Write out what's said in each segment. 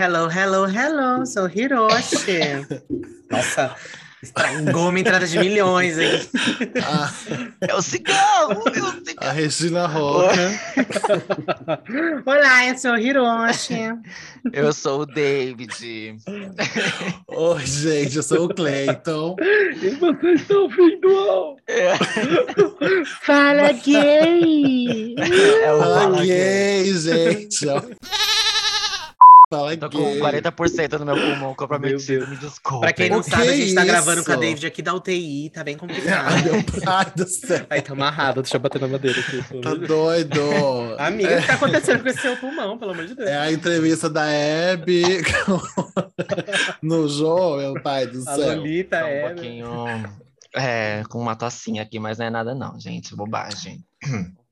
Hello, hello, hello, sou Hiroshi. Nossa, estragou uma entrada de milhões aí. Ah, É o cigarro! É o cigarro. a Regina Roca. Olá, eu sou Hiroshi. Eu sou o David. Oi, gente, eu sou o Cleiton. E vocês estão ouvindo? É, Fala gay! é o Fala Fala Gay. gay, gente. Fala Tô com gay. 40% no meu pulmão comprometido, me desculpa. Pra quem não sabe, a gente tá isso? gravando com a David aqui da UTI, tá bem complicado. Ai, meu pai do céu. Aí tá amarrado, deixa eu bater na madeira aqui. Tá doido. Amiga, o que tá acontecendo com esse seu pulmão, pelo amor de Deus? É a entrevista da Hebe no João, meu pai do A céu. Lolita Tô um é. pouquinho é, com uma tossinha aqui, mas não é nada não, gente. Bobagem.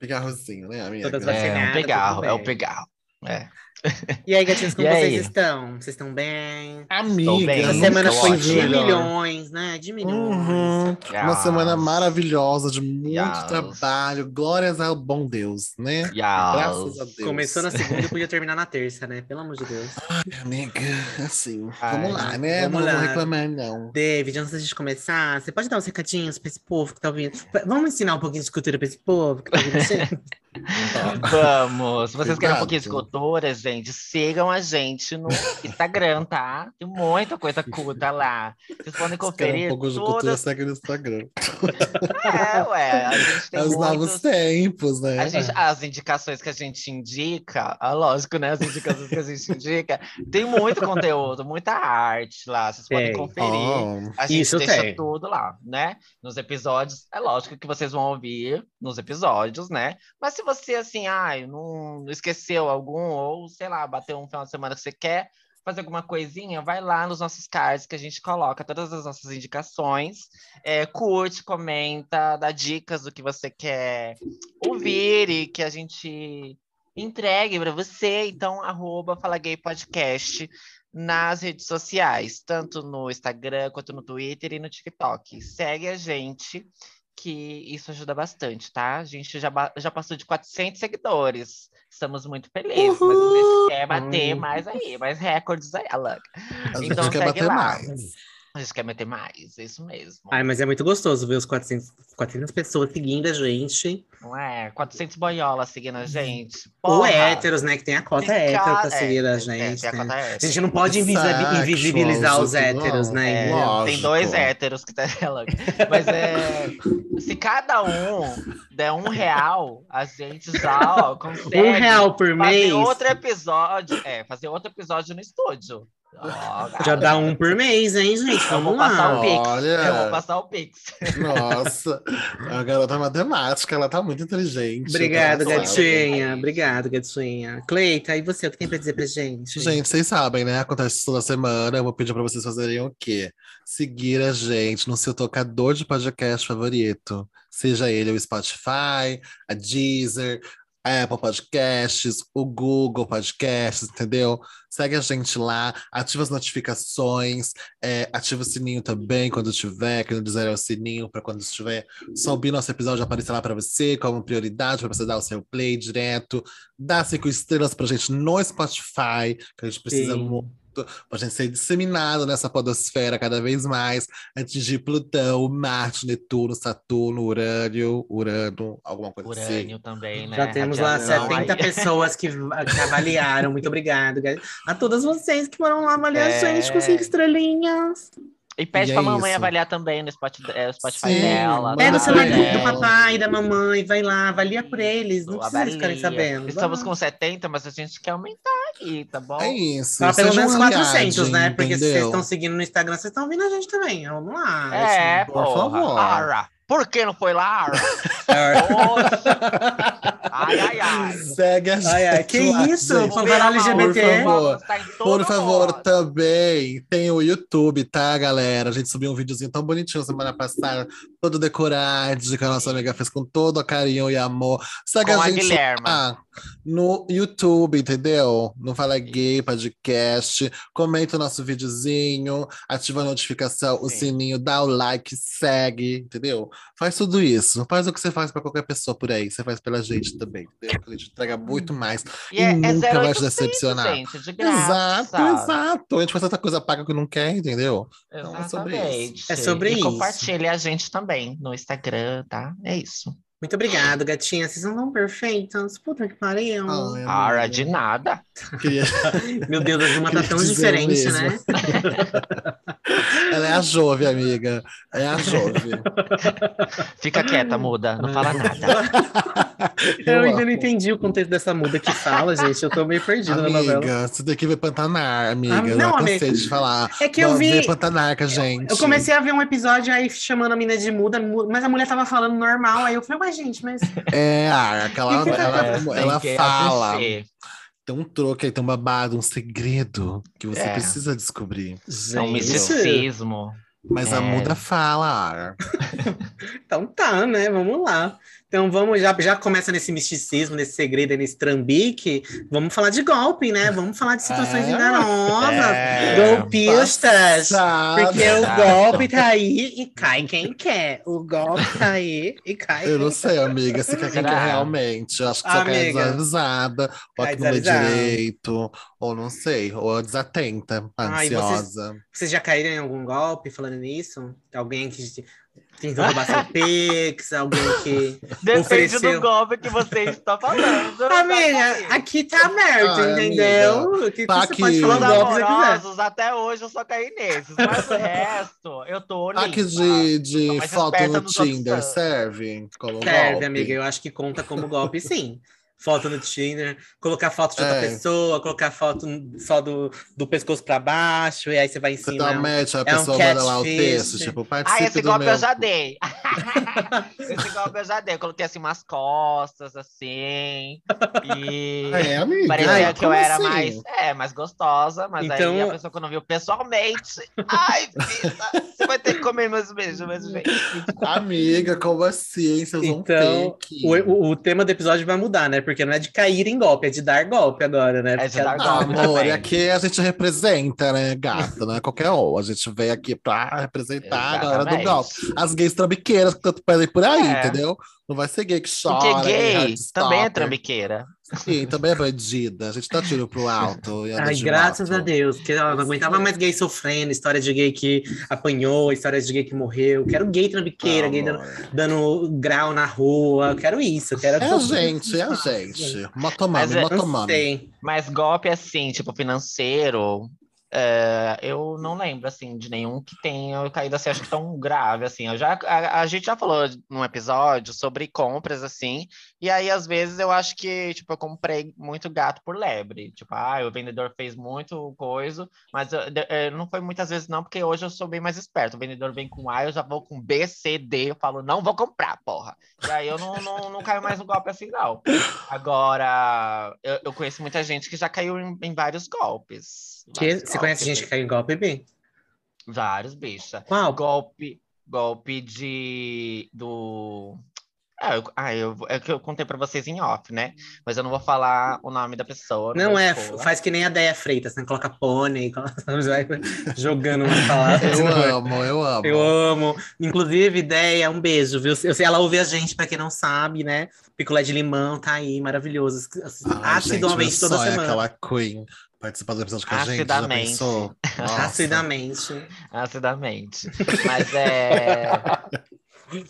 Pigarrozinho, né, amiga? Todas É um pegarro, é o pegarro. É. E aí, gatinhos, como E vocês aí? estão? Vocês estão bem? Amiga, bem, Essa semana foi ótimo. de milhões, né? De milhões. Uhum. Uma Yes. semana maravilhosa, de muito Yes. trabalho. Glórias ao bom Deus, né? Yes. Graças a Deus. Começou na segunda e podia terminar na terça, né? Pelo amor de Deus. Ai, amiga, assim, Ai, vamos lá, né? vamos não lá. vou reclamar, não. David, antes da gente começar, você pode dar uns recadinhos pra esse povo que tá ouvindo? Vamos ensinar um pouquinho de cultura pra esse povo que tá ouvindo você? Vamos! Se vocês querem um pouquinho de Cuidado. cultura, gente, sigam a gente no Instagram, tá? Tem muita coisa culta lá. Vocês podem conferir um pouco de cultura, segue no Instagram. É, ué, a gente tem É os novos tempos, né? A gente- as indicações que a gente indica, ah, lógico, né? As indicações que a gente indica, tem muito conteúdo, muita arte lá. Vocês podem Tem. conferir. Oh, A gente Isso deixa tem. tudo lá, né? Nos episódios. É lógico que vocês vão ouvir nos episódios, né? Mas se você, assim, ai, não esqueceu algum, ou sei lá, bateu um final de semana que você quer fazer alguma coisinha, vai lá nos nossos cards que a gente coloca todas as nossas indicações. É, curte, comenta, dá dicas do que você quer ouvir e que a gente entregue para você. Então, arroba Fala Gay Podcast nas redes sociais, tanto no Instagram quanto no Twitter e no TikTok. Segue a gente, que isso ajuda bastante, tá? A gente já, já passou de 400 seguidores. Estamos muito felizes, mas a gente quer bater Uhum. mais aí, mais recordes aí, Alan. a gente Então quer segue bater lá. mais. A gente quer meter mais, é isso mesmo. Ai, mas é muito gostoso ver os 400, 400 pessoas seguindo a gente. Não é? 400 boiolas seguindo a gente. Ou Porra! héteros, né? Que tem a cota Tem hétero pra seguir é, a é, gente. tem a né? cota A gente não pode Sexual, invisibilizar os héteros, não. né? É? Lógico. tem dois héteros que tá ela. Mas é. Se cada um der um real, a gente já ó, consegue Um real por fazer mês. outro episódio. É, fazer outro episódio no estúdio. Ó, Já dá um por mês, hein, gente? Vamos passar lá. o Pix. Olha. Eu vou passar o Pix. Nossa, a garota matemática, ela tá muito inteligente. Obrigada, sabe. gatinha. Obrigada, gatinha. Cleita, e você, o que tem pra dizer pra gente? Gente, vocês sabem, né? Acontece toda semana. Eu vou pedir pra vocês fazerem o quê? Seguir a gente no seu tocador de podcast favorito. Seja ele o Spotify, a Deezer, a Apple Podcasts, o Google Podcasts, entendeu? Segue a gente lá, ativa as notificações, é, ativa o sininho também quando tiver, quem não dizer o sininho para quando estiver subir nosso episódio aparecer lá para você como prioridade, para você dar o seu play direto, dá cinco estrelas pra gente no Spotify, que a gente precisa Sim. Pra gente ser disseminado nessa podosfera cada vez mais, atingir Plutão, Marte, Netuno, Saturno, Urânio, Urano, alguma coisa assim. Urânio também, né? Já temos lá Radiação 70 aí. pessoas que, que avaliaram. Muito obrigado. ga- A todas vocês que foram lá avaliar a É. gente com cinco estrelinhas. E pede E pra é mamãe isso. avaliar também no Spotify, é, Spotify Sim, dela. Pega o celular é. do papai, da mamãe, vai lá, avalia por eles. Não precisa eles ficarem Avalia. sabendo. Estamos com 70, mas a gente quer aumentar aqui, tá bom? É isso. Ah, pelo seja menos um 400, aliado, né? Porque se vocês entendeu? estão seguindo no Instagram, vocês estão ouvindo a gente também. Vamos lá. É, por porra. favor. Ara. Por que não foi lá, Ara? É. Poxa. Ai, ai, ai. Segue a gente. Ai, ai, que isso? LGBT? Por favor. Tá Por favor, também tem o YouTube, tá, galera? A gente subiu um videozinho tão bonitinho semana passada, todo decorado, que a nossa amiga fez com todo o carinho e amor. Segue Com a a gente lá. no YouTube, entendeu? No Fala Gay Podcast. Comenta o nosso videozinho, ativa a notificação, o Sim. sininho, dá o like, segue, entendeu? Faz tudo isso. Faz o que você faz pra qualquer pessoa por aí. Você faz pela gente também, entendeu? A gente entrega muito mais. E, é, E é nunca vai te 0800, decepcionar. gente, de graça. Exato, exato. A gente faz tanta coisa paga que não quer, entendeu? Então, é sobre Exatamente. É sobre e isso. compartilhe a gente também no Instagram, tá? É isso. Muito obrigado, gatinha. Vocês são tão perfeitas. Puta que pariu. Ara, de nada. Queria- Meu Deus, a Juma tá tão diferente, né? Ela é a Jove, amiga. É a Jove. Fica quieta, muda. Não fala nada. Eu ainda não entendi o contexto dessa muda que fala, gente. Eu tô meio perdido na novela. Amiga, você tem que ver Pantanar, amiga. Ah, eu não, não cansei amiga. de falar. É que eu vi. ver Pantanar com a gente. Eu comecei a ver um episódio aí chamando a mina de muda, mu- mas a mulher tava falando normal. Aí eu falei, ué, gente, mas. É, a- aquela, Que que tá ela, ela que fala. Tem um troco aí, tem um babado, um segredo que você É. precisa descobrir. É um Gente. misticismo. Mas a É. muda fala. Então tá, né? Vamos lá. Então vamos, já, já começa nesse misticismo, nesse segredo, nesse trambique. Vamos falar de golpe, né? Vamos falar de situações É. enganosas, É. golpistas. Passada. Porque o golpe tá aí e cai quem quer. O golpe tá aí e cai Eu não sei, amiga, se quer quem quer realmente. Eu acho que só cai Amiga. desavisada, ou Cai que não é desavisada. direito, ou não sei, ou desatenta, Ai, vocês- ansiosa. Vocês já caíram em algum golpe falando nisso? Alguém que tentou roubar seu Pix, alguém que. Depende Ofereceu. do golpe que você está falando. Amiga, aqui tá aberto, Ai, entendeu? Aqui Tá você aqui. pode falar golpe que você quiser. até hoje eu só caí nesses. Mas o resto, eu tô limpa. Aqui de, de foto no Tinder tantos. serve como Serve, golpe? amiga. Eu acho que conta como golpe, sim. Foto no Tinder, colocar foto de outra É. pessoa, colocar foto só do, do pescoço pra baixo, e aí você vai Você ensinar. dá um match, a é um pessoa manda lá o texto, tipo, Ah, participe esse do golpe meu... eu já dei. esse golpe eu já dei. Eu coloquei assim umas costas, assim. E. É, amiga. Parecia Ai, que eu era assim? mais, é, mais gostosa, mas aí Então- a pessoa quando viu pessoalmente, ai, filha, você vai ter que comer meus beijos, meus beijos. Amiga, como assim? Vocês vão Então, fake. O, o, o tema do episódio vai mudar, né? Porque não é de cair em golpe, é de dar golpe agora, né? É de Porque dar a- Ah, golpe amor, também. e aqui a gente representa, né, gata? Não é qualquer um. A gente veio aqui pra representar a galera do Exatamente. golpe. As gays trambiqueiras que tanto pedem por aí, É. entendeu? Não vai ser gay que chora. Porque que gay Heartstopper. também é trambiqueira. Sim, também é bandida. A gente dá tiro pro alto. E Ai, graças moto. a Deus, que eu não aguentava mais gay sofrendo, história de gay que apanhou, história de gay que morreu. Quero gay trambiqueira, gay dando, dando grau na rua. Eu quero isso, eu quero É a gente, é a gente. Motomami, Mas é- motomami. Mas golpe assim, tipo, financeiro, é, eu não lembro, assim, de nenhum que tenha caído assim, acho que tão grave, assim. Eu já, a, a gente já falou num episódio sobre compras, assim, e aí, às vezes, eu acho que, tipo, eu comprei muito gato por lebre. Tipo, ah, o vendedor fez muito coisa, mas eu- de- eh, não foi muitas vezes não, porque hoje eu sou bem mais esperto. O vendedor vem com A, eu já vou com B, C, D, eu falo, não vou comprar, porra. E aí eu não, não, não caio mais no golpe assim, não. Agora, eu, eu conheço muita gente que já caiu em, em vários golpes. Que, Vários você conhece golpes, gente que caiu em golpe, Bi? Vários, bicha. Qual? Golpe, golpe de do. Ah, eu, ah, eu, é que eu contei pra vocês em off, né? Mas eu não vou falar o nome da pessoa. Não é, expor. faz que nem a Deia Freitas, né? Coloca pônei, coloca- vai jogando umas palavras. Eu é? amo, eu amo. Eu amo. Inclusive, ideia, um beijo, viu? Eu sei, ela ouve a gente, pra quem não sabe, né? Picolé de limão tá aí, maravilhoso. Ai, Assiduamente gente, toda é semana. aquela Queen participar do episódio com a gente. Já pensou? Nossa. Acidamente. Acidamente. Mas é,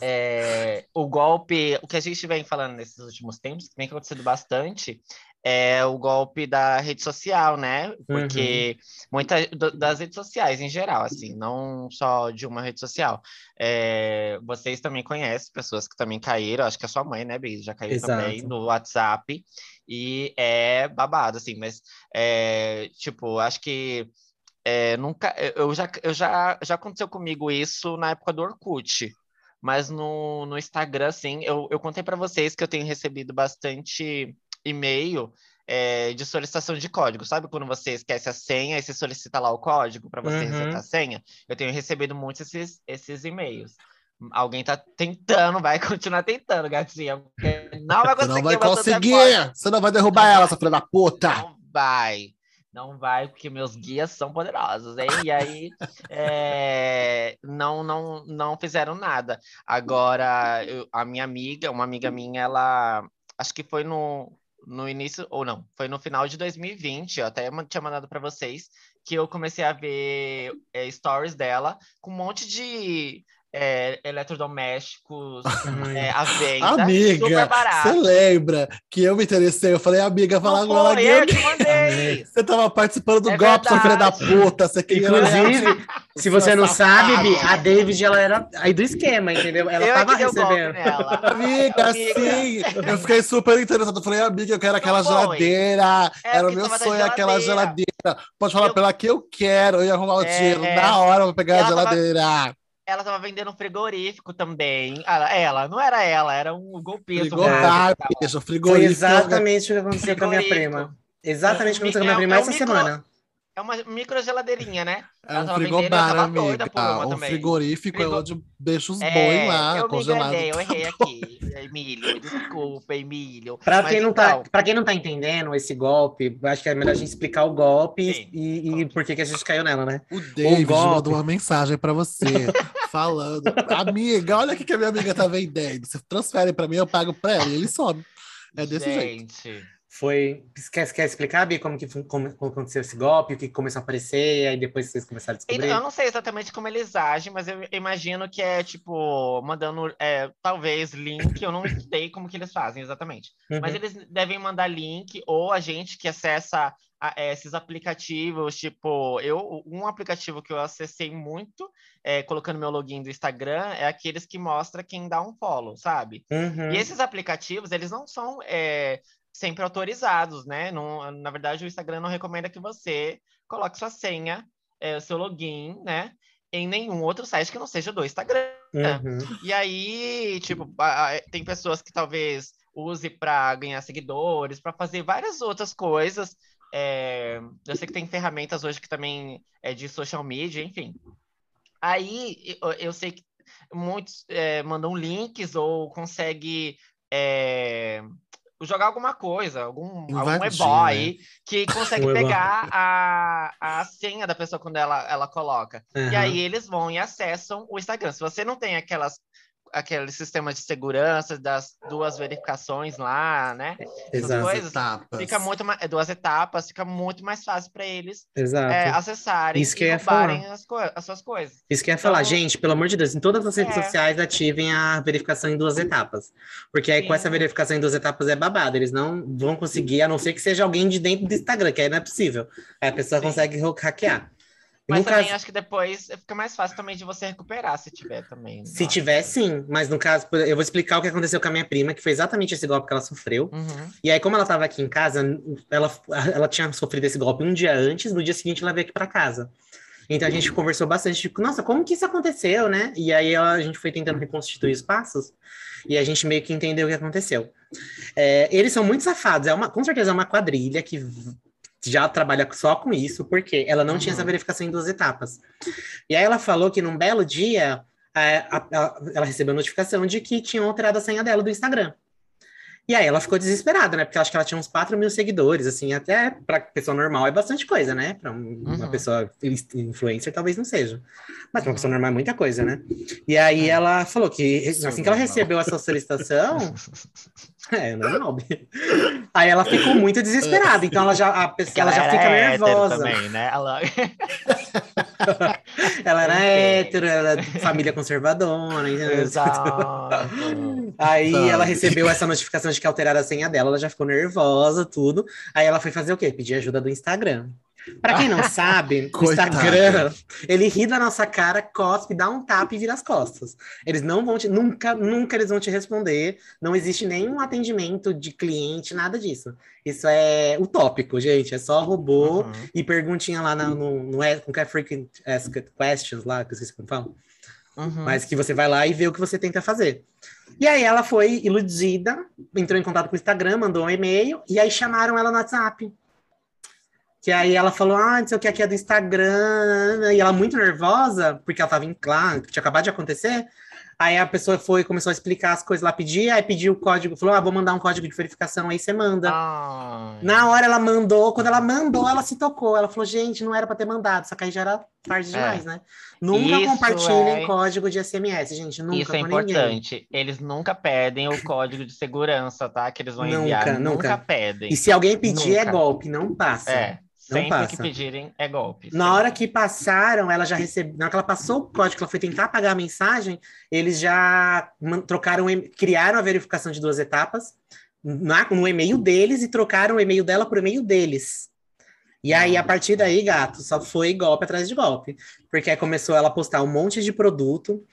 é, O golpe. O que a gente vem falando nesses últimos tempos, que vem acontecendo bastante, é o golpe da rede social, né? Porque muitas das redes sociais em geral, assim, não só de uma rede social. É, vocês também conhecem pessoas que também caíram, acho que a sua mãe, né, Bis? Já caiu também Exato. no WhatsApp. E é babado, assim, mas é, tipo, acho que é, nunca, eu já, eu já, já aconteceu comigo isso na época do Orkut, mas no, no Instagram, assim, eu, eu contei para vocês que eu tenho recebido bastante e-mail é, de solicitação de código. Sabe quando você esquece a senha e você solicita lá o código para você Uhum. resetar a senha? Eu tenho recebido muitos esses, esses e-mails. Alguém tá tentando, vai continuar tentando, gatinha. Não vai conseguir. não vai conseguir! Você não vai derrubar Não ela, vai. sua filha da puta! Não vai. Não vai, porque meus guias são poderosos, hein? E aí, é, não, não, não fizeram nada. Agora, eu- a minha amiga, uma amiga minha, ela, acho que foi no, no início, ou não, foi no final de 2020, eu até tinha mandado para vocês, que eu comecei a ver é, stories dela com um monte de é, eletrodomésticos é, à venda, Amiga, você lembra que eu me interessei? Eu falei, amiga, eu te mandei. Você tava participando do É golpe, sua filha da puta. Você queria Inclusive, se você não sabe, Bi, a David, ela era aí do esquema, entendeu? Ela eu é tava recebendo. nela. Amiga, Amiga. sim! Eu fiquei super interessado. Eu falei, amiga, eu quero aquela geladeira. É, Era o meu sonho, aquela geladeira. geladeira. Pode falar Eu- pela que eu quero. Eu ia arrumar o É, dinheiro é. na hora pra pegar a Ela tava- geladeira. Ela tava vendendo um frigorífico também. Ela, ela, não era ela, era um golpista. um golpe. bicho, Foi frigorífico. exatamente o que aconteceu com a minha Frigorífico. prima. Exatamente o que aconteceu com a minha prima é essa micro- semana. É uma micro geladeirinha, né? É um vendendo, frigobar, amiga. uma Um também. frigorífico Frigo- é onde deixa os É, boi lá, eu me congelado. enganei, eu errei aqui. Emílio, desculpa, Emílio. Pra Mas quem, não então, tá, pra quem não tá entendendo esse golpe, acho que é melhor a gente explicar o golpe Sim. e, e por que, que a gente caiu nela, né? O David golpe. mandou uma mensagem pra você, falando: Amiga, olha o que que a minha amiga tá vendendo. Você transfere pra mim, eu pago pra ela. E ele some. É desse jeito. Foi. Quer, quer explicar, Bi, como, que, como, como aconteceu esse golpe, o que começou a aparecer, e aí depois vocês começaram a Então, descobrir? Eu não sei exatamente como eles agem, mas eu imagino que é tipo mandando é, talvez link. Eu não sei como que eles fazem exatamente. Mas Uhum. eles devem mandar link ou a gente que acessa a- é, esses aplicativos, tipo, eu um aplicativo que eu acessei muito, é, colocando meu login do Instagram, é aqueles que mostra quem dá um follow, sabe? Uhum. E esses aplicativos, eles não são é, sempre autorizados, né? Não, na verdade, o Instagram não recomenda que você coloque sua senha, é, o seu login, né? Em nenhum outro site que não seja do Instagram. Uhum. E aí, tipo, tem pessoas que talvez use para ganhar seguidores, para fazer várias outras coisas. É, eu sei que tem ferramentas hoje que também é de social media, enfim. Aí eu, eu sei que muitos é, mandam links ou consegue é, jogar alguma coisa, algum, algum ebó né? aí que consegue Um pegar a, a senha da pessoa quando ela, ela coloca. E Uhum. aí eles vão e acessam o Instagram. Se você não tem aquelas aquele sistema de segurança das duas verificações lá, né? Exato. coisas, etapas. Fica muito mais, duas etapas, fica muito mais fácil para eles Exato. é, acessarem Isso que e roubarem as, as suas coisas. Isso que eu ia falar, Então- gente, pelo amor de Deus, em todas as redes É. sociais ativem a verificação em duas etapas. Porque aí com Sim. essa verificação em duas etapas é babado. Eles não vão conseguir, a não ser que seja alguém de dentro do Instagram, que aí não é possível. Aí a pessoa Sim. consegue hackear. Mas também acho que depois fica mais fácil também de você recuperar, se tiver também. Se Nossa. tiver, sim. Mas no caso, eu vou explicar o que aconteceu com a minha prima, que foi exatamente esse golpe que ela sofreu. Uhum. E aí, como ela estava aqui em casa, ela, ela tinha sofrido esse golpe um dia antes, no dia seguinte ela veio aqui para casa. Então a gente conversou bastante, tipo, nossa, como que isso aconteceu, né? E aí ela- a gente foi tentando reconstituir os passos e a gente meio que entendeu o que aconteceu. É, eles são muito safados, é uma, com certeza é uma quadrilha que já trabalha só com isso, porque ela não tinha Uhum. essa verificação em duas etapas. E aí ela falou que num belo dia a- a- ela recebeu a notificação de que tinham alterado a senha dela do Instagram. E aí ela ficou desesperada, né? Porque eu acho que ela tinha uns 4 mil seguidores, assim, até pra pessoa normal é bastante coisa, né? Pra um- uma Uhum. pessoa influencer talvez não seja. Mas pra uma Uhum. pessoa normal é muita coisa, né? E aí ela falou que Isso assim é que ela recebeu essa solicitação, é normal. Aí ela ficou muito desesperada, então ela já, a pessoa, ela já fica nervosa. também, né? Ela... Ela era hétero, ela era família conservadora? Exato. Aí ela recebeu essa notificação de que alteraram a senha dela, ela já ficou nervosa, tudo. Aí ela foi fazer o quê? Pedir ajuda do Instagram. Pra quem não sabe, o. Instagram, ele ri da nossa cara, cospe, dá um tapa e vira as costas. Eles não vão te, nunca, nunca eles vão te responder. Não existe nenhum atendimento de cliente, nada disso. Isso é utópico, gente. É só robô Uhum. e perguntinha lá na- no, no, é, como que é Frequent Asked Questions lá, que eu esqueci como fala. Uhum. Mas que você vai lá e vê o que você tenta fazer. E aí ela foi iludida, entrou em contato com o Instagram, mandou um e-mail, e aí chamaram ela no WhatsApp. Que aí ela falou, ah, não sei o que aqui é do Instagram, e ela muito nervosa, porque ela tava em claro, que tinha acabado de acontecer. Aí a pessoa foi, começou a explicar as coisas lá, pedir, aí pediu o código, falou, ah, vou mandar um código de verificação, aí você manda. Ai. Na hora ela mandou, quando ela mandou, ela se tocou. Ela falou, gente, não era para ter mandado, só que aí já era tarde demais, né? Nunca É. Isso compartilhem é- código de SMS, gente, nunca Isso é com ninguém. importante. Eles nunca pedem o código de segurança, tá? Que eles vão Nunca, enviar. nunca. pedem. E se alguém pedir, é Nunca. golpe, não passa. É. Sempre passa. que pedirem é golpe. Na hora que passaram, ela já recebeu. Na hora que ela passou o código, ela foi tentar apagar a mensagem, eles já trocaram, criaram a verificação de duas etapas na- no e-mail deles e trocaram o e-mail dela por e-mail deles. E aí, a partir daí, gato, só foi golpe atrás de golpe. Porque aí começou ela a postar um monte de produto.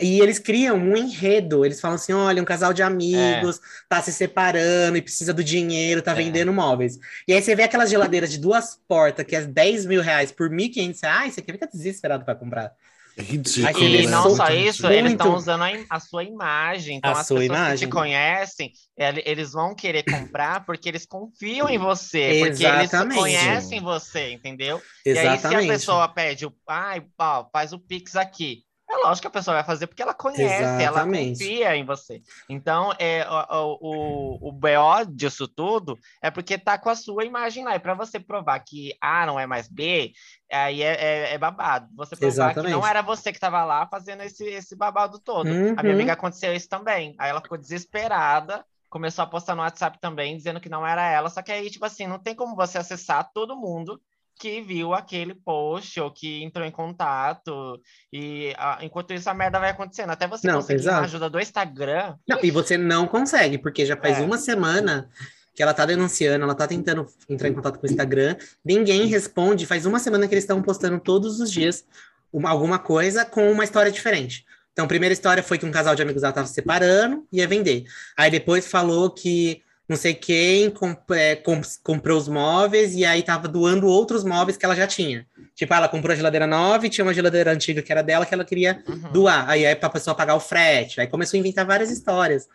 E eles criam um enredo. Eles falam assim: olha, um casal de amigos tá se separando e precisa do dinheiro, tá É. vendendo móveis. E aí você vê aquelas geladeiras de duas portas, que é 10 mil reais por 1.500 reais, você fica desesperado para comprar. É ridículo. Aquele E Ele não só isso, eles Muito. estão usando a, a sua imagem. Então, A as sua pessoas que imagem. te conhecem, ele- eles vão querer comprar porque eles confiam em você, porque eles Exatamente. conhecem você, entendeu? E aí, se a Exatamente. pessoa pede, o- ai, ó, faz o Pix aqui. É lógico que a pessoa vai fazer porque ela conhece, ela Exatamente. confia em você. Então, é, o, o, o BO disso tudo é porque tá com a sua imagem lá. E para você provar que A não é mais B, aí é, é, é babado. Você provar que não Exatamente. era você que estava lá fazendo esse, esse babado todo. A minha Uhum. amiga aconteceu isso também. Aí ela ficou desesperada, começou a postar no WhatsApp também, dizendo que não era ela. Só que aí, tipo assim, não tem como você acessar todo mundo que viu aquele post ou que entrou em contato. E ah, enquanto isso, a merda vai acontecendo. Até você Não, conseguir exato. a ajuda do Instagram. Não, e você não consegue, porque já faz É. uma semana que ela tá denunciando, ela tá tentando entrar em contato com o Instagram, ninguém responde, faz uma semana que eles estão postando todos os dias uma- alguma coisa com uma história diferente. Então, a primeira história foi que um casal de amigos ela tava se separando e ia vender. Aí depois falou que não sei quem comp- é, com- comprou os móveis e aí tava doando outros móveis que ela já tinha. Tipo, ela comprou a geladeira nova e tinha uma geladeira antiga que era dela que ela queria Uhum. doar. Aí é para a pessoa pagar o frete. Aí começou a inventar várias histórias.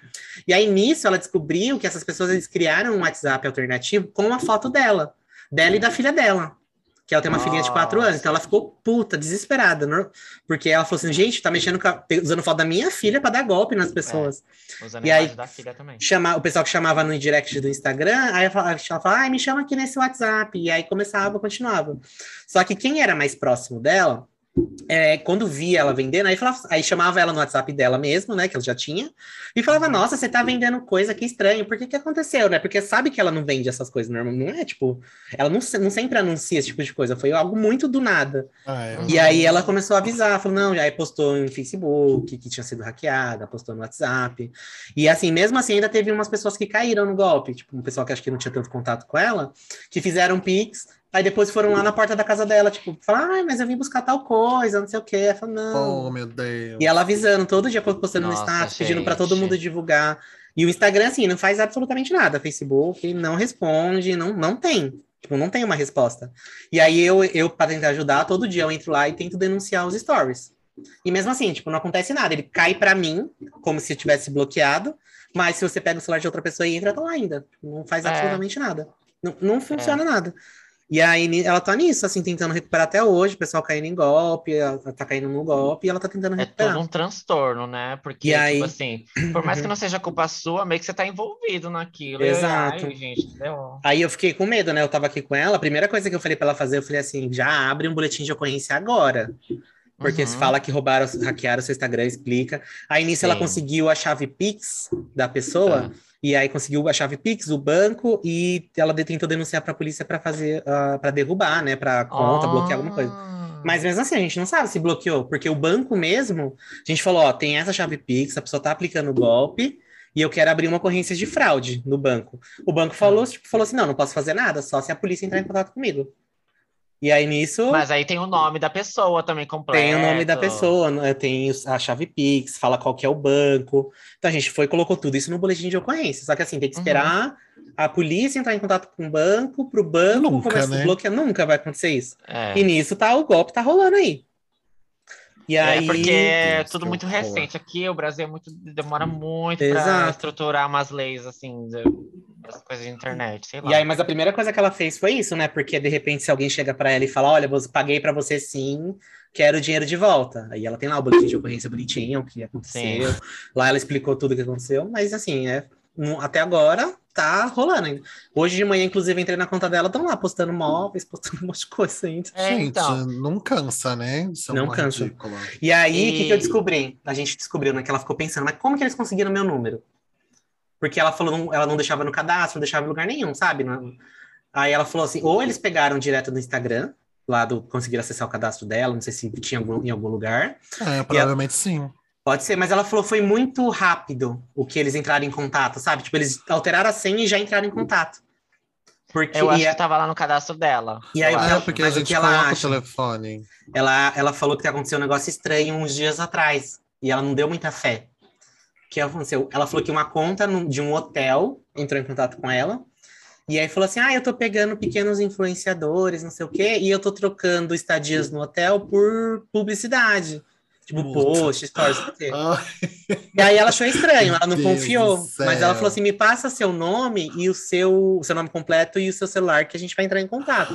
E aí nisso ela descobriu que essas pessoas eles criaram um WhatsApp alternativo com a foto dela, dela e da filha dela. Que ela tem uma filhinha de quatro Nossa. anos, então ela ficou puta, desesperada, né? porque ela falou assim: gente, tá mexendo com a- usando foto da minha filha para dar golpe nas pessoas. Usando E aí- da filha também. Chamar, o pessoal que chamava no direct do Instagram, aí ela falava, ai, me chama aqui nesse WhatsApp. E aí começava, continuava. Só que quem era mais próximo dela, é, quando via ela vendendo, aí, falava, aí chamava ela no WhatsApp dela mesmo, né, que ela já tinha, e falava, nossa, você tá vendendo coisa, que estranho, por que que aconteceu, né? Porque sabe que ela não vende essas coisas, normal, não é, tipo, ela não, não sempre anuncia esse tipo de coisa, foi algo muito do nada. Ah, é. E aí ela começou a avisar, falou, não, já aí postou em Facebook, que tinha sido hackeada, postou no WhatsApp. E assim, mesmo assim, ainda teve umas pessoas que caíram no golpe, tipo, um pessoal que acho que não tinha tanto contato com ela, que fizeram Pix, aí depois foram lá na porta da casa dela, tipo, falar, ai, mas eu vim buscar tal coisa, não sei o quê. Ela falou, não. Oh, meu Deus. E ela avisando, todo dia postando no Nossa, status, pedindo pra todo mundo divulgar. E o Instagram, assim, não faz absolutamente nada. Facebook não responde, não, não tem. Tipo, não tem uma resposta. E aí eu, eu para tentar ajudar, todo dia eu entro lá e tento denunciar os stories. E mesmo assim, tipo, não acontece nada. Ele cai pra mim, como se eu tivesse bloqueado, mas se você pega o celular de outra pessoa e entra, tá lá ainda. Não faz É. absolutamente nada. Não, não funciona nada. E aí ela tá nisso, assim, tentando recuperar até hoje, o pessoal caindo em golpe, ela tá caindo no golpe e ela tá tentando É recuperar. todo um transtorno, né? Porque, E aí- tipo assim, por mais que não seja culpa sua, meio que você tá envolvido naquilo. Exato. Ai, gente. Aí eu fiquei com medo, né? Eu tava aqui com ela. A primeira coisa que eu falei pra ela fazer, eu falei assim: já abre um boletim de ocorrência agora. Porque se Uhum. fala que roubaram, hackearam o seu Instagram, explica. Aí nisso ela Sim. conseguiu a chave Pix da pessoa, Ah. E aí conseguiu a chave Pix, o banco, e ela tentou denunciar pra polícia pra fazer, ah, pra derrubar, né? Pra conta, bloquear alguma coisa. Ah. Mas mesmo assim, a gente não sabe se bloqueou, porque o banco mesmo, a gente falou, ó, tem essa chave Pix, a pessoa tá aplicando golpe, e eu quero abrir uma ocorrência de fraude no banco. O banco falou, tipo, falou assim, não, não posso fazer nada, só se a polícia entrar em contato comigo. E aí nisso Mas aí tem o nome da pessoa também completo. tem o nome da pessoa, né, tem a chave Pix, fala qual que é o banco. Então a gente foi e colocou tudo isso no boletim de ocorrência. Só que assim, tem que Uhum. esperar a polícia entrar em contato com o banco, pro banco Nunca, começar né? a bloquear. Nunca vai acontecer isso. É. E nisso tá, o golpe tá rolando aí. E É aí. porque é tudo que muito recente. Aqui o Brasil é muito, demora muito pra Exato. estruturar umas leis, assim, das coisas de internet, sei lá. E aí, mas a primeira coisa que ela fez foi isso, né? Porque de repente, se alguém chega pra ela e fala: Olha, eu paguei pra você sim, quero o dinheiro de volta. Aí ela tem lá o boletim de ocorrência bonitinho, o que aconteceu. Lá ela explicou tudo o que aconteceu, mas assim, é, até agora tá rolando ainda. Hoje de manhã, inclusive, entrei na conta dela, estão lá postando móveis, postando um monte de coisa ainda. É, Gente, então. não cansa, né? Isso é Não cansa. ridícula. E aí, o que, que eu E- descobri? A gente descobriu, né? Que ela ficou pensando, mas como que eles conseguiram meu número? Porque ela falou, não- ela não deixava no cadastro, não deixava em lugar nenhum, sabe? Não- Aí ela falou assim, ou eles pegaram direto no Instagram, lá do conseguiram acessar o cadastro dela, não sei se tinha algum- em algum lugar. É, provavelmente sim. Pode ser, mas ela falou foi muito rápido o que eles entraram em contato, sabe? Tipo, eles alteraram a senha e já entraram em contato. Porque Eu acho e, que tava lá no cadastro dela. E aí, É, porque a gente que ela coloca acha? o telefone. ela, ela falou que aconteceu um negócio estranho uns dias atrás. E ela não deu muita fé. O que aconteceu? Ela falou que uma conta de um hotel entrou em contato com ela. E aí falou assim: Ah, eu tô pegando pequenos influenciadores, não sei o quê, e eu tô trocando estadias no hotel por publicidade. Tipo, Puta. post, stories. Ai, E aí ela achou estranho, ela não Deus confiou. Mas ela falou assim: me passa seu nome e o seu, o seu nome completo e o seu celular que a gente vai entrar em contato.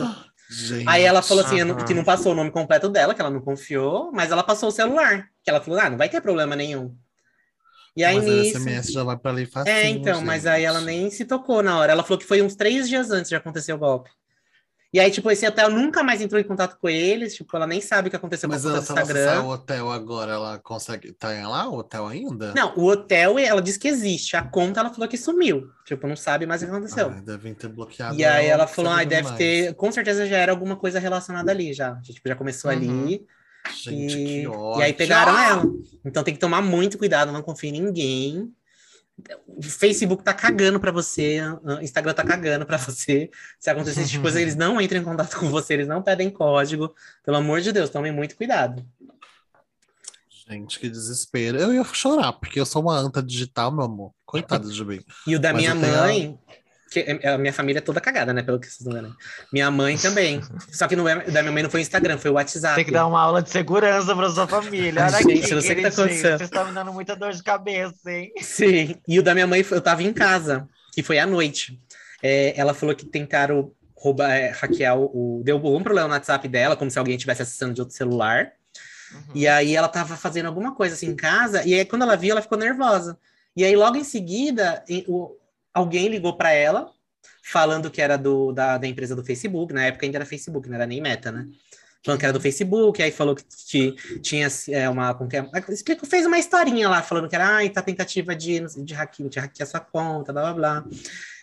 gente. Aí ela falou assim, que não passou o nome completo dela, que ela não confiou, mas ela passou o celular. Que ela falou, ah, não vai ter problema nenhum. E aí Mas nisso. SMS já vai pra ali facinho, É, então, mas aí ela gente. nem se tocou na hora. Ela falou que foi uns três dias antes de acontecer o golpe. E aí, tipo, esse hotel nunca mais entrou em contato com eles, tipo, ela nem sabe o que aconteceu Mas com ela, acessar Instagram. o hotel agora, ela consegue. Tá lá o hotel ainda? Não, o hotel, ela disse que existe. A conta, ela falou que sumiu. Tipo, não sabe mais o que aconteceu. Ah, devem ter bloqueado. E aí ela falou, ah, deve mais. ter, com certeza já era alguma coisa relacionada ali já. Tipo, já começou Uhum. ali. Gente, e, que ódio. e aí pegaram ela. Então tem que tomar muito cuidado, não confie em ninguém. O Facebook tá cagando pra você, o Instagram tá cagando pra você. Se acontecer esse tipo de coisa, eles não entram em contato com você, eles não pedem código. Pelo amor de Deus, tomem muito cuidado. Gente, que desespero. Eu ia chorar, porque eu sou uma anta digital, meu amor. Coitada de mim. E o da Mas minha tenho mãe, que é- a minha família é toda cagada, né? Pelo que vocês estão vendo. Minha mãe também. Só que não é, o da minha mãe não foi o Instagram, foi o WhatsApp. Tem que dar uma aula de segurança pra sua família. Olha Ai, aqui, gente, eu não sei o que tá acontecendo. Vocês estão me dando muita dor de cabeça, hein? Sim, e o da minha mãe, eu tava em casa, que foi à noite. É, ela falou que tentaram roubar, é, hackear o, o- Deu algum problema no WhatsApp dela, como se alguém estivesse acessando de outro celular. Uhum. E aí ela tava fazendo alguma coisa assim em casa, e aí quando ela viu, ela ficou nervosa. E aí logo em seguida, o- alguém ligou para ela, falando que era do, da, da empresa do Facebook, na época ainda era Facebook, não era nem Meta, né? Falando que era do Facebook, aí falou que ti- tinha é, uma. como que é? Explicou, fez uma historinha lá, falando que era, ai, tá tentativa de, de, hackear, de hackear sua conta, blá blá blá.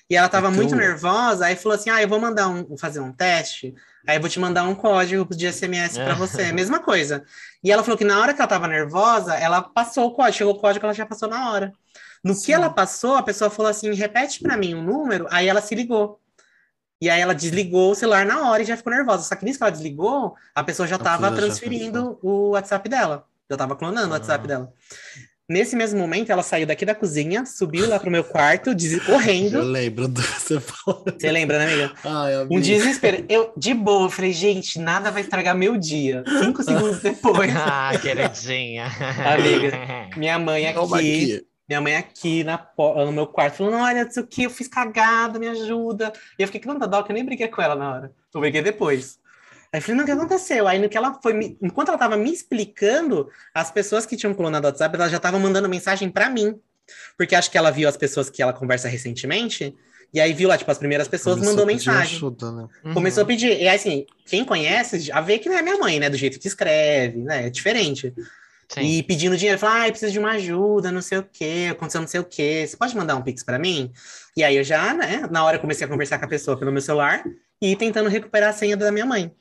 E ela tava Então- muito nervosa, aí falou assim: ah, eu vou mandar um, fazer um teste, aí eu vou te mandar um código de SMS para É. você, mesma coisa. E ela falou que na hora que ela tava nervosa, ela passou o código, chegou o código, ela já passou na hora. No Sim. que ela passou, a pessoa falou assim: repete para mim um número, aí ela se ligou. E aí ela desligou o celular na hora e já ficou nervosa. Só que nisso que ela desligou, a pessoa já estava transferindo o WhatsApp dela. Já estava clonando o Ah. WhatsApp dela. Nesse mesmo momento, ela saiu daqui da cozinha, subiu lá pro meu quarto, des- Eu correndo. lembro do você falando. Você lembra, né, amiga? Ai, amiga. Um desespero. Eu, de boa, eu falei, gente, nada vai estragar meu dia. Cinco segundos depois, Ah, queridinha. Amiga. minha mãe aqui. Minha mãe aqui na, no meu quarto, falando, olha, não sei o que, eu fiz cagada, me ajuda. E eu fiquei com tanta dó que eu nem briguei com ela na hora. Eu briguei depois. Aí eu falei, não, o que aconteceu? Aí no que ela foi, me- enquanto ela tava me explicando, as pessoas que tinham clonado o WhatsApp, elas já estavam mandando mensagem para mim. Porque acho que ela viu as pessoas que ela conversa recentemente, e aí viu lá, tipo, as primeiras pessoas Começou mandou a pedir mensagem. Ajuda, né? Uhum. Começou a pedir. E assim, quem conhece já vê que não é minha mãe, né? Do jeito que escreve, né? É diferente. Sim. E pedindo dinheiro, falou, ai, preciso de uma ajuda, não sei o quê, aconteceu não sei o quê, você pode mandar um pix pra mim? E aí eu já, né, na hora comecei a conversar com a pessoa pelo meu celular e tentando recuperar a senha da minha mãe.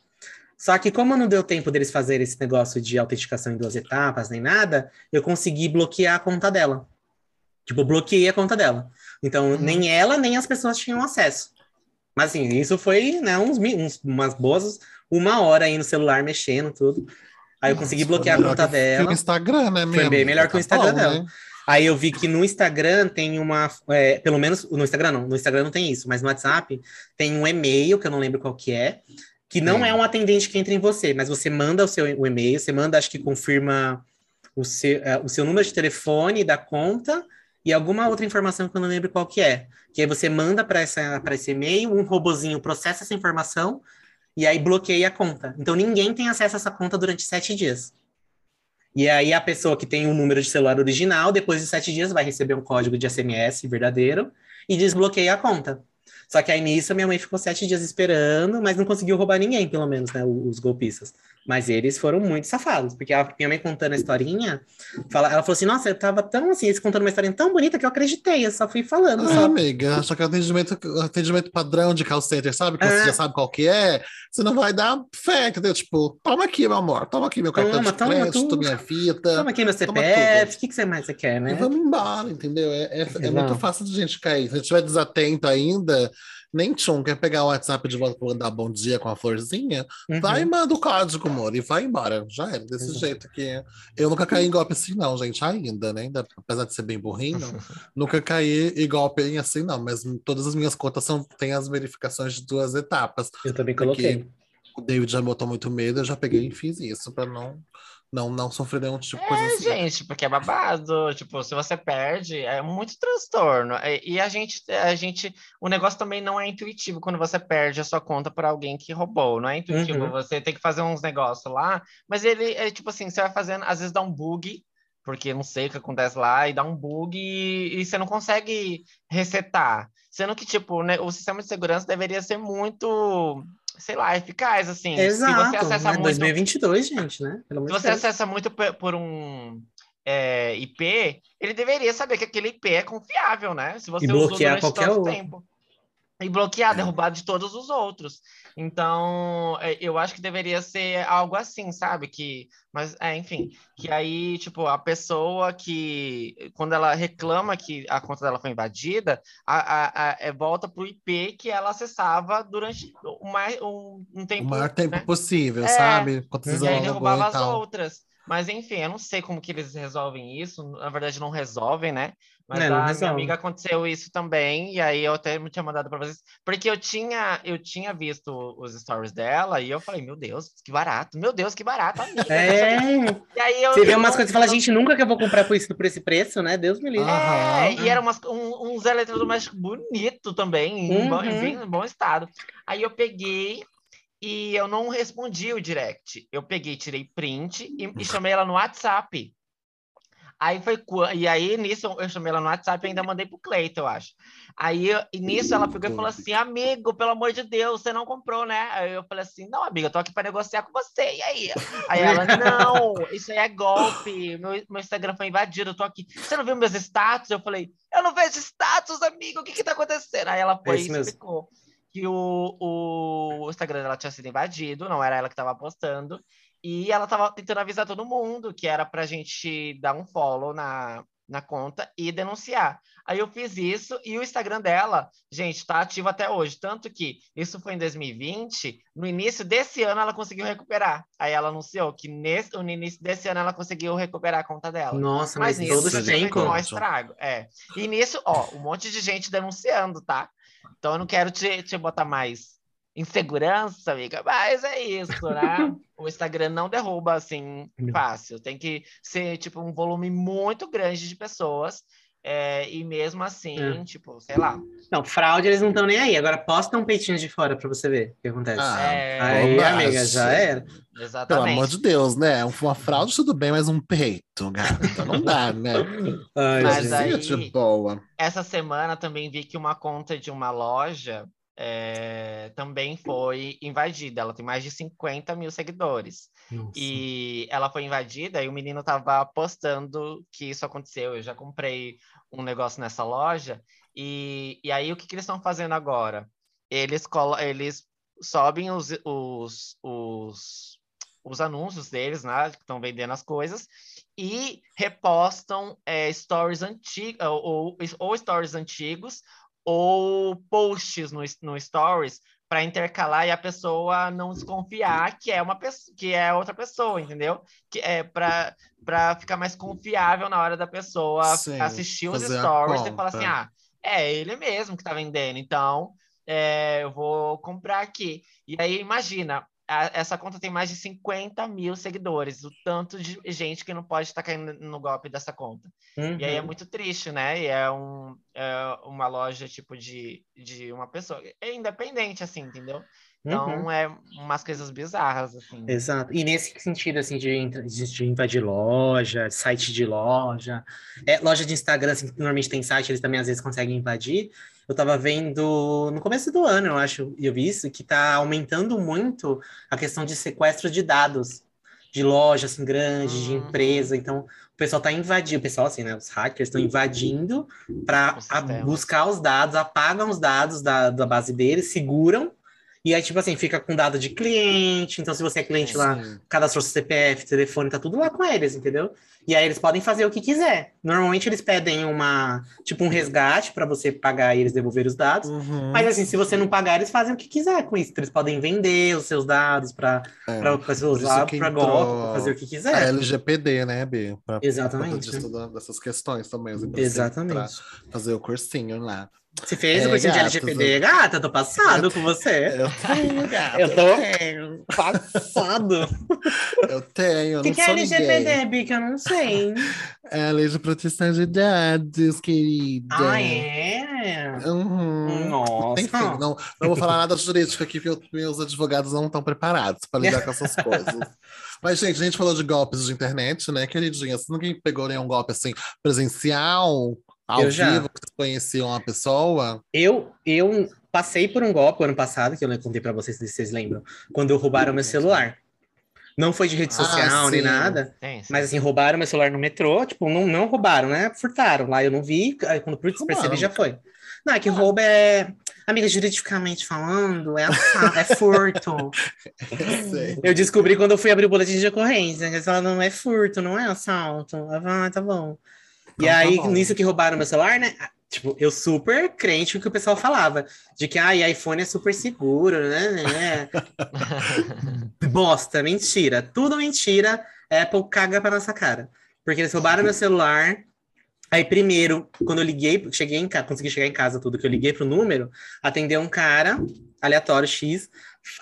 Só que como não deu tempo deles fazerem esse negócio de autenticação em duas etapas, nem nada, eu consegui bloquear a conta dela. Tipo, bloqueei a conta dela. Então, Uhum. nem ela, nem as pessoas tinham acesso. Mas assim, isso foi, né, uns, uns- umas boas, uma hora aí no celular mexendo, tudo. Aí eu consegui Foi bloquear a conta que- que dela. o Instagram, né? Foi bem melhor que o Tá Instagram dela. né? Aí eu vi que no Instagram tem uma. é, pelo menos no Instagram não, no Instagram não tem isso, mas no WhatsApp tem um e-mail, que eu não lembro qual que é, que não Sim. é um atendente que entra em você, mas você manda o seu o e-mail, você manda, acho que confirma o seu, eh, o seu número de telefone da conta e alguma outra informação que eu não lembro qual que é. Que aí você manda para esse e-mail, um robozinho processa essa informação e aí bloqueia a conta. Então ninguém tem acesso a essa conta durante sete dias. E aí a pessoa que tem o número de celular original, depois de sete dias, vai receber um código de SMS verdadeiro e desbloqueia a conta. Só que aí nisso minha mãe ficou sete dias esperando, mas não conseguiu roubar ninguém, pelo menos, né? Os golpistas. Mas eles foram muito safados, porque a minha mãe contando a historinha, fala, ela falou assim: Nossa, eu tava tão assim, eles contando uma historinha tão bonita que eu acreditei, eu só fui falando. Ah, Só. amiga, acho que é atendimento, atendimento padrão de call center, sabe? Que É. você já sabe qual que é, você não vai dar fé, entendeu? Tipo, toma aqui, meu amor, toma aqui meu cartão Toma, de toma crédito, tudo. minha fita. Toma aqui meu CPF, o que, que você mais você quer, E né? vamos embora, entendeu? É, é, é muito fácil de gente cair. Se a gente estiver desatento ainda, nem tchum, quer pegar o WhatsApp de volta para mandar bom dia com a florzinha, Uhum. vai e manda o código, amor, e vai embora. Já era, desse Exato. jeito que. Eu nunca caí em golpe assim, não, gente, ainda, né? Ainda, apesar de ser bem burrinho, nunca caí em golpe assim, não. Mas todas as minhas contas são, têm as verificações de duas etapas. Eu também coloquei. O David já botou muito medo, eu já peguei e fiz isso, para não, não, não sofrer nenhum tipo de coisa É, assim. gente, porque é babado. Tipo, se você perde, é muito transtorno. E, e a gente, a gente, o negócio também não é intuitivo quando você perde a sua conta para alguém que roubou. Não é intuitivo. Uhum. Você tem que fazer uns negócios lá, mas ele é tipo assim, você vai fazendo, às vezes dá um bug, porque não sei o que acontece lá, e dá um bug e, e você não consegue resetar. Sendo que, tipo, né, o sistema de segurança deveria ser muito, sei lá, eficaz, assim. Se você Exato, acessa né? muito 2022, gente, né? Pelo se você Deus. acessa muito por um é, IP, ele deveria saber que aquele IP é confiável, né? Se você E usou bloquear durante qualquer tanto outro. tempo. E bloquear, É. derrubar de todos os outros. Então, é, eu acho que deveria ser algo assim, sabe? Que, mas, é, enfim, que aí, tipo, a pessoa que, quando ela reclama que a conta dela foi invadida, a, a, a- é, volta para o IP que ela acessava durante o mais, um, um tempo. O maior tempo né? possível, É. sabe? Quantas E aí derrubava as outras. Mas enfim, eu não sei como que eles resolvem isso. Na verdade, não resolvem, né? Mas É, não a minha amiga aconteceu isso também, e aí eu até me tinha mandado para vocês, porque eu tinha, eu tinha visto os stories dela e eu falei, meu Deus, que barato, meu Deus, que barato, amiga. É, E aí eu, você vê umas coisas e fala, gente, nunca que eu vou comprar por isso, por esse preço, né? Deus me livre. É, e eram um- uns eletrodomésticos bonitos também, em, bom, Uhum. em bom estado. Aí eu peguei e eu não respondi o direct. Eu peguei, tirei print e, e chamei ela no WhatsApp. Aí foi e aí nisso eu chamei ela no WhatsApp e ainda mandei pro Cleiton, eu acho. Aí nisso ela pegou e falou assim: "Amigo, pelo amor de Deus, você não comprou, né?" Aí eu falei assim: "Não, amiga, eu tô aqui para negociar com você". E aí? Aí ela: "Não, isso aí é golpe. Meu, meu Instagram foi invadido, eu tô aqui. Você não viu meus status?" Eu falei: "Eu não vejo status, amigo. O que que tá acontecendo?" Aí ela foi É e explicou que o, o Instagram dela tinha sido invadido, não era ela que estava postando, e ela estava tentando avisar todo mundo que era pra gente dar um follow na, na conta e denunciar. Aí eu fiz isso e o Instagram dela, gente, tá ativo até hoje. Tanto que isso foi em 2020, no início desse ano ela conseguiu recuperar. Aí ela anunciou que nesse, no início desse ano ela conseguiu recuperar a conta dela. Nossa, Mas mas, nisso todos têm maior estrago. É. E nisso, ó, um monte de gente denunciando, tá? Então eu não quero te, te botar mais insegurança, amiga, mas é isso, né? o Instagram não derruba assim fácil. Tem que ser, tipo, um volume muito grande de pessoas. é, e mesmo assim, É. tipo, sei lá. Não, fraude eles não estão nem aí. Agora posta um peitinho de fora pra você ver o que acontece. Ah, É, aí, amiga, já era. Pelo exatamente. amor de Deus, né? Uma fraude tudo bem, mas um peito, gata, não dá, né? Ai, Mas gente. aí- boa. Essa semana também vi que uma conta de uma loja é, também foi invadida. Ela tem mais de 50 mil seguidores. Nossa. E ela foi invadida e o menino tava postando que isso aconteceu. Eu já comprei um negócio nessa loja. E, e aí, o que, que eles estão fazendo agora? Eles, eles sobem os, os, os, os anúncios deles, né? Que estão vendendo as coisas. E repostam é, stories antigos, ou, ou, ou stories antigos, ou posts no, no stories para intercalar e a pessoa não desconfiar que é uma pessoa, que é outra pessoa, entendeu? Que é para para ficar mais confiável na hora da pessoa Sim, assistir os stories e falar assim: "Ah, é ele mesmo que tá vendendo". Então, é, eu vou comprar aqui. E aí, imagina, a- essa conta tem mais de 50 mil seguidores, o tanto de gente que não pode estar caindo no golpe dessa conta. E aí é Uhum. muito triste, né? E é, um, é uma loja, tipo, de, de uma pessoa. É independente, assim, entendeu? Então, Uhum. é umas coisas bizarras, assim. Exato. E nesse sentido, assim, de de invadir loja, site de loja, é, loja de Instagram, assim, que normalmente tem site, eles também às vezes conseguem invadir. Eu tava vendo no começo do ano, eu acho, e eu vi isso, que tá aumentando muito a questão de sequestro de dados de loja, assim, grande, de Uhum. empresa. Então, o pessoal tá invadindo, o pessoal, assim, né, os hackers estão invadindo para buscar os dados, apagam os dados da, da base deles, seguram, e aí, tipo assim, fica com dado de cliente. Então, se você é cliente lá, Sim. cadastrou seu CPF, telefone, tá tudo lá com eles, entendeu? E aí eles podem fazer o que quiser. Normalmente eles pedem uma, tipo, um resgate para você pagar e eles devolver os dados. Uhum. Mas assim, se você não pagar, eles fazem o que quiser com isso. Eles podem vender os seus dados para É. para usar que para golpe, fazer o que A quiser. LGPD, né, B? Pra, Exatamente. Pra disso, dessas questões também. as empresas Exatamente. Pra fazer o cursinho lá. Você fez É, o cursinho de LGPD, gata? Tô passado com você. Eu tenho, gata. Eu tô- tenho. Passado. Eu tenho. O eu que, que é ninguém. LGPD, Bica? Eu não sei. É a lei de proteção de dados, querida. Ah, é? Uhum. Nossa. Enfim, não, não vou falar nada jurídico aqui, porque meus advogados não estão preparados para lidar com essas coisas. Mas, gente, a gente falou de golpes de internet, né, queridinha? Você nunca pegou nenhum golpe assim presencial, ao Eu já. vivo, que vocês conheciam uma pessoa? Eu, eu passei por um golpe ano passado, que eu contei pra vocês, se vocês lembram, quando roubaram meu celular. Não foi de rede Ah, social nem sim. nada, mas assim, roubaram meu celular no metrô, tipo, não, não roubaram, né? Furtaram. Lá eu não vi, aí quando percebi não? já foi. Não, é que roubo é, amiga, juridicamente falando, é, assa- é furto. Eu descobri quando eu fui abrir o boletim de ocorrência, que eles falaram, não é furto, não é assalto. Eu falei, Ah, tá bom. E Então tá aí, nisso que roubaram meu celular, né? Tipo, eu super crente no que o pessoal falava. De que, ah, iPhone é super seguro, né? né? Bosta, mentira. Tudo mentira. Apple caga pra nossa cara. Porque eles roubaram meu celular. Aí, primeiro, quando eu liguei, cheguei em casa, consegui chegar em casa, tudo que eu liguei pro número, atendeu um cara, aleatório X.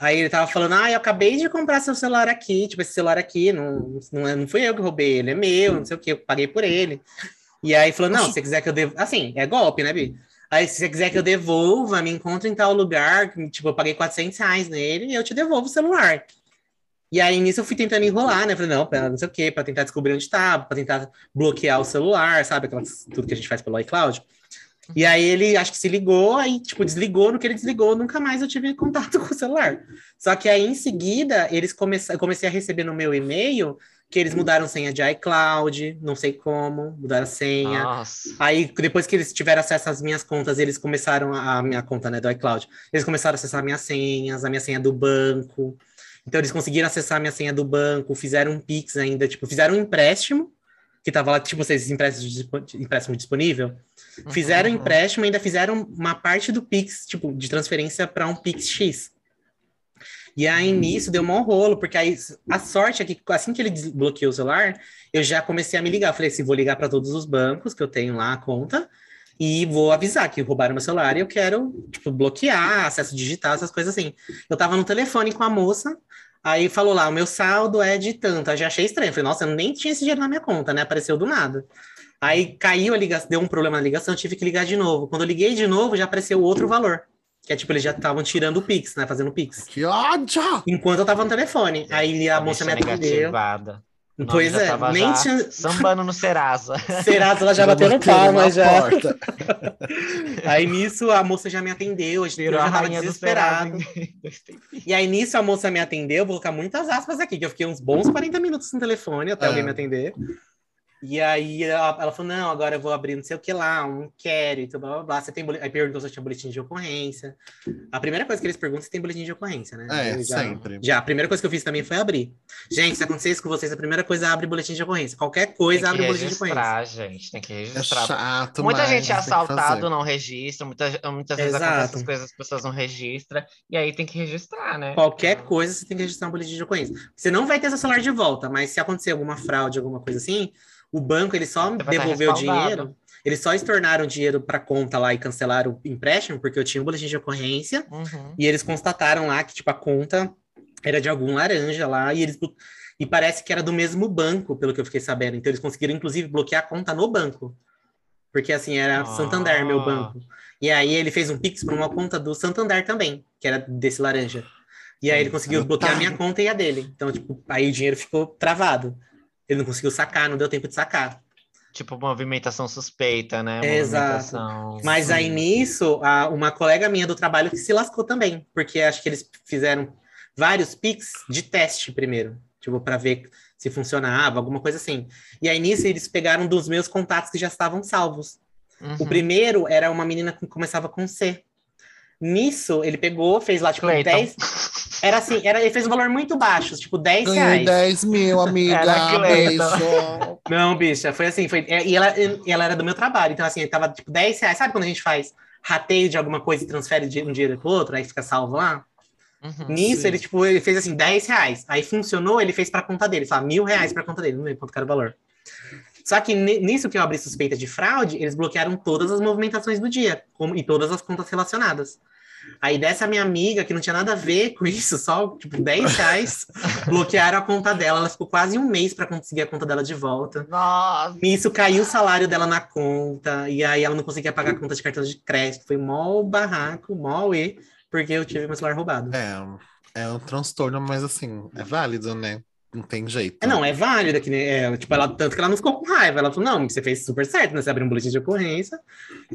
Aí ele tava falando, ah, eu acabei de comprar seu celular aqui, tipo, esse celular aqui, não, não, é- não fui eu que roubei, ele é meu, não sei o que, eu paguei por ele. E aí falou, não, se você quiser que eu devolva. Assim, é golpe, né, Bi? Aí, se você quiser que eu devolva, me encontre em tal lugar, tipo, eu paguei 400 reais nele e eu te devolvo o celular. E aí, nisso, eu fui tentando enrolar, né? Falei, não, pera, não sei o quê, pra tentar descobrir onde estava, pra tentar bloquear o celular, sabe? Aquelas, tudo que a gente faz pelo iCloud. E aí, ele, acho que se ligou, aí, tipo, desligou. No que ele desligou, nunca mais eu tive contato com o celular. Só que aí, em seguida, eles começaram, eu comecei a receber no meu e-mail que eles mudaram senha de iCloud, não sei como, mudaram a senha. Nossa. Aí, depois que eles tiveram acesso às minhas contas, eles começaram a a minha conta, né, do iCloud. Eles começaram a acessar minhas senhas, a minha senha do banco. Então, eles conseguiram acessar a minha senha do banco, fizeram um Pix ainda, tipo, fizeram um empréstimo, que tava lá, tipo, vocês empréstimo, empréstimo disponível. Fizeram um Uhum. empréstimo e ainda fizeram uma parte do Pix, tipo, de transferência para um Pix X. E aí, nisso, deu um rolo, porque aí a sorte é que assim que ele desbloqueou o celular, eu já comecei a me ligar. Falei assim: vou ligar para todos os bancos que eu tenho lá a conta e vou avisar que roubaram meu celular e eu quero, tipo, bloquear, acesso digital, essas coisas assim. Eu tava no telefone com a moça, aí falou lá: o meu saldo é de tanto. Eu já achei estranho. Falei: nossa, eu nem tinha esse dinheiro na minha conta, né? Apareceu do nada. Aí caiu a ligação, deu um problema na ligação, tive que ligar de novo. Quando eu liguei de novo, já apareceu outro valor. Que é tipo, eles já estavam tirando o Pix, né? Fazendo o Pix. Que ódio! Enquanto eu tava no telefone. Aí a moça me atendeu. Pois já é, nem já tinha. Sambando no Serasa. Serasa, ela já bateu no palma na já. porta. Aí nisso a moça já me atendeu, eu Virou já a tava desesperado. E aí nisso a moça me atendeu, vou colocar muitas aspas aqui, que eu fiquei uns bons 40 minutos no telefone até Ah. alguém me atender. E aí ela, ela falou: não, agora eu vou abrir não sei o que lá, um inquérito, blá blá blá. Você tem Aí perguntou se eu tinha boletim de ocorrência. A primeira coisa que eles perguntam é se tem boletim de ocorrência, né? É, já, sempre. Já, a primeira coisa que eu fiz também foi abrir. Gente, se acontecer isso com vocês, a primeira coisa é abrir boletim de ocorrência. Qualquer coisa, abre boletim de ocorrência. registrar, gente. Tem que É registrar. chato, Muita gente é assaltado, não registra. Muitas, muitas vezes Exato. acontecem essas coisas, as pessoas não registram. E aí tem que registrar, né? Qualquer coisa você tem que registrar um boletim de ocorrência. Você não vai ter seu celular de volta, mas se acontecer alguma fraude, alguma coisa assim, o banco ele só devolveu o dinheiro. Eles só estornaram dinheiro para conta lá e cancelaram o empréstimo, porque eu tinha um boletim de ocorrência, Uhum. e eles constataram lá que, tipo, a conta era de algum laranja lá, e eles. E parece que era do mesmo banco, pelo que eu fiquei sabendo. Então, eles conseguiram, inclusive, bloquear a conta no banco. Porque, assim, era Ah. Santander, meu banco. E aí, ele fez um Pix para uma conta do Santander também, que era desse laranja. E aí, ele conseguiu bloquear a minha conta e a dele. Então, tipo, aí o dinheiro ficou travado. Ele não conseguiu sacar, não deu tempo de sacar. Tipo, movimentação suspeita, né? Exato. Movimentação- Mas aí nisso, a- uma colega minha do trabalho que se lascou também, porque acho que eles fizeram vários Pix de teste primeiro, tipo, para ver se funcionava, alguma coisa assim. E aí nisso eles pegaram dos meus contatos que já estavam salvos. O Uhum. primeiro era uma menina que começava com C. Nisso, ele pegou, fez lá, tipo, Clayton. 10. Era assim, era, ele fez um valor muito baixo, tipo, 10 Ganhei reais. 10 mil, amiga. Beijo. Não, bicha, foi assim, foi. E ela, e ela era do meu trabalho, então assim, tava tipo 10 reais. Sabe quando a gente faz rateio de alguma coisa e transfere de um dinheiro pro outro, aí fica salvo lá? Uhum. Nisso, sim. ele, tipo, ele fez assim, 10 reais. Aí funcionou, ele fez pra conta dele, só mil reais pra conta dele, não lembro quanto era o valor. Só que ni- nisso que eu abri suspeita de fraude, eles bloquearam todas as movimentações do dia como, e todas as contas relacionadas. Aí dessa minha amiga, que não tinha nada a ver com isso, só tipo 10 reais, bloquearam a conta dela. Ela ficou quase um mês pra conseguir a conta dela de volta. Nossa! Nisso caiu o salário dela na conta, e aí ela não conseguia pagar a conta de cartão de crédito. Foi mó barraco, mó e, porque eu tive meu celular roubado. É, é um transtorno, mas assim, é válido, né? Não tem jeito. É, não, é válido, que, é, tipo, ela, tanto que ela não ficou com raiva. Ela falou, não, você fez super certo, né? Você abriu um boletim de ocorrência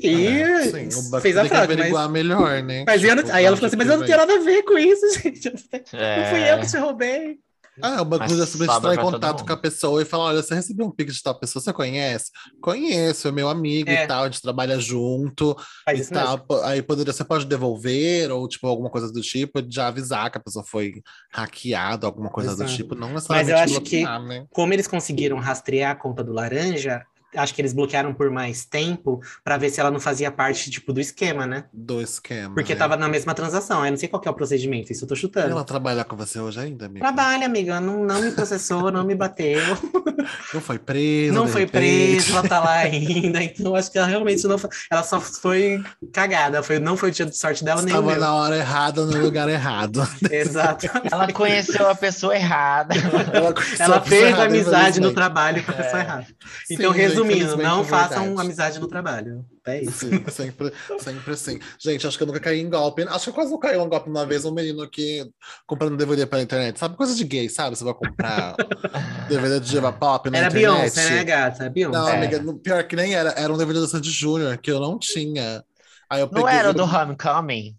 e É, sim, fez a tem que fraude. Mas, melhor, né? mas eu não- Tipo, aí ela falou assim, mas eu não tenho nada a ver com isso, gente. Não fui eu que te roubei. Ah, o banco Mas podia simplesmente entrar em contato com a pessoa e falar: olha, você recebeu um pix de tal pessoa, você conhece? Conheço, é meu amigo É. e tal, a gente trabalha junto e mesmo. tal. Aí poderia, você pode devolver, ou tipo, alguma coisa do tipo, já avisar que a pessoa foi hackeada, alguma coisa do Exato. tipo, não Mas necessariamente eu acho que- bloquear, né? Como eles conseguiram rastrear a conta do Laranja, acho que eles bloquearam por mais tempo para ver se ela não fazia parte, tipo, do esquema, né? Do esquema. Porque né? tava na mesma transação. Eu não sei qual que é o procedimento, isso eu tô chutando. Ela trabalha com você hoje ainda, amiga? Trabalha, amiga, não, não me processou, não me bateu, Não foi presa. não foi presa, ela tá lá ainda, então acho que ela realmente não foi, ela só foi cagada, foi, não foi o dia de sorte dela nem meu. na hora errada, no lugar errado. Exato. Ela conheceu a pessoa errada. Ela, Ela fez errada, amizade no trabalho com a É. pessoa errada. Sim, Então, resumindo, infelizmente, não é façam amizade no trabalho. É isso. Sim, sempre, sempre assim. Gente, acho que eu nunca caí em golpe. Acho que eu quase não caí em um golpe uma vez, um menino que comprando DVD pela internet. Sabe, coisa de gay, sabe? Você vai comprar DVD de diva pop na Era internet. Beyoncé, né, gata? Beyoncé. Não, É. amiga, no- pior que nem era. Era um DVD do Sandy Júnior, que eu não tinha. Aí eu Não era o do Homecoming?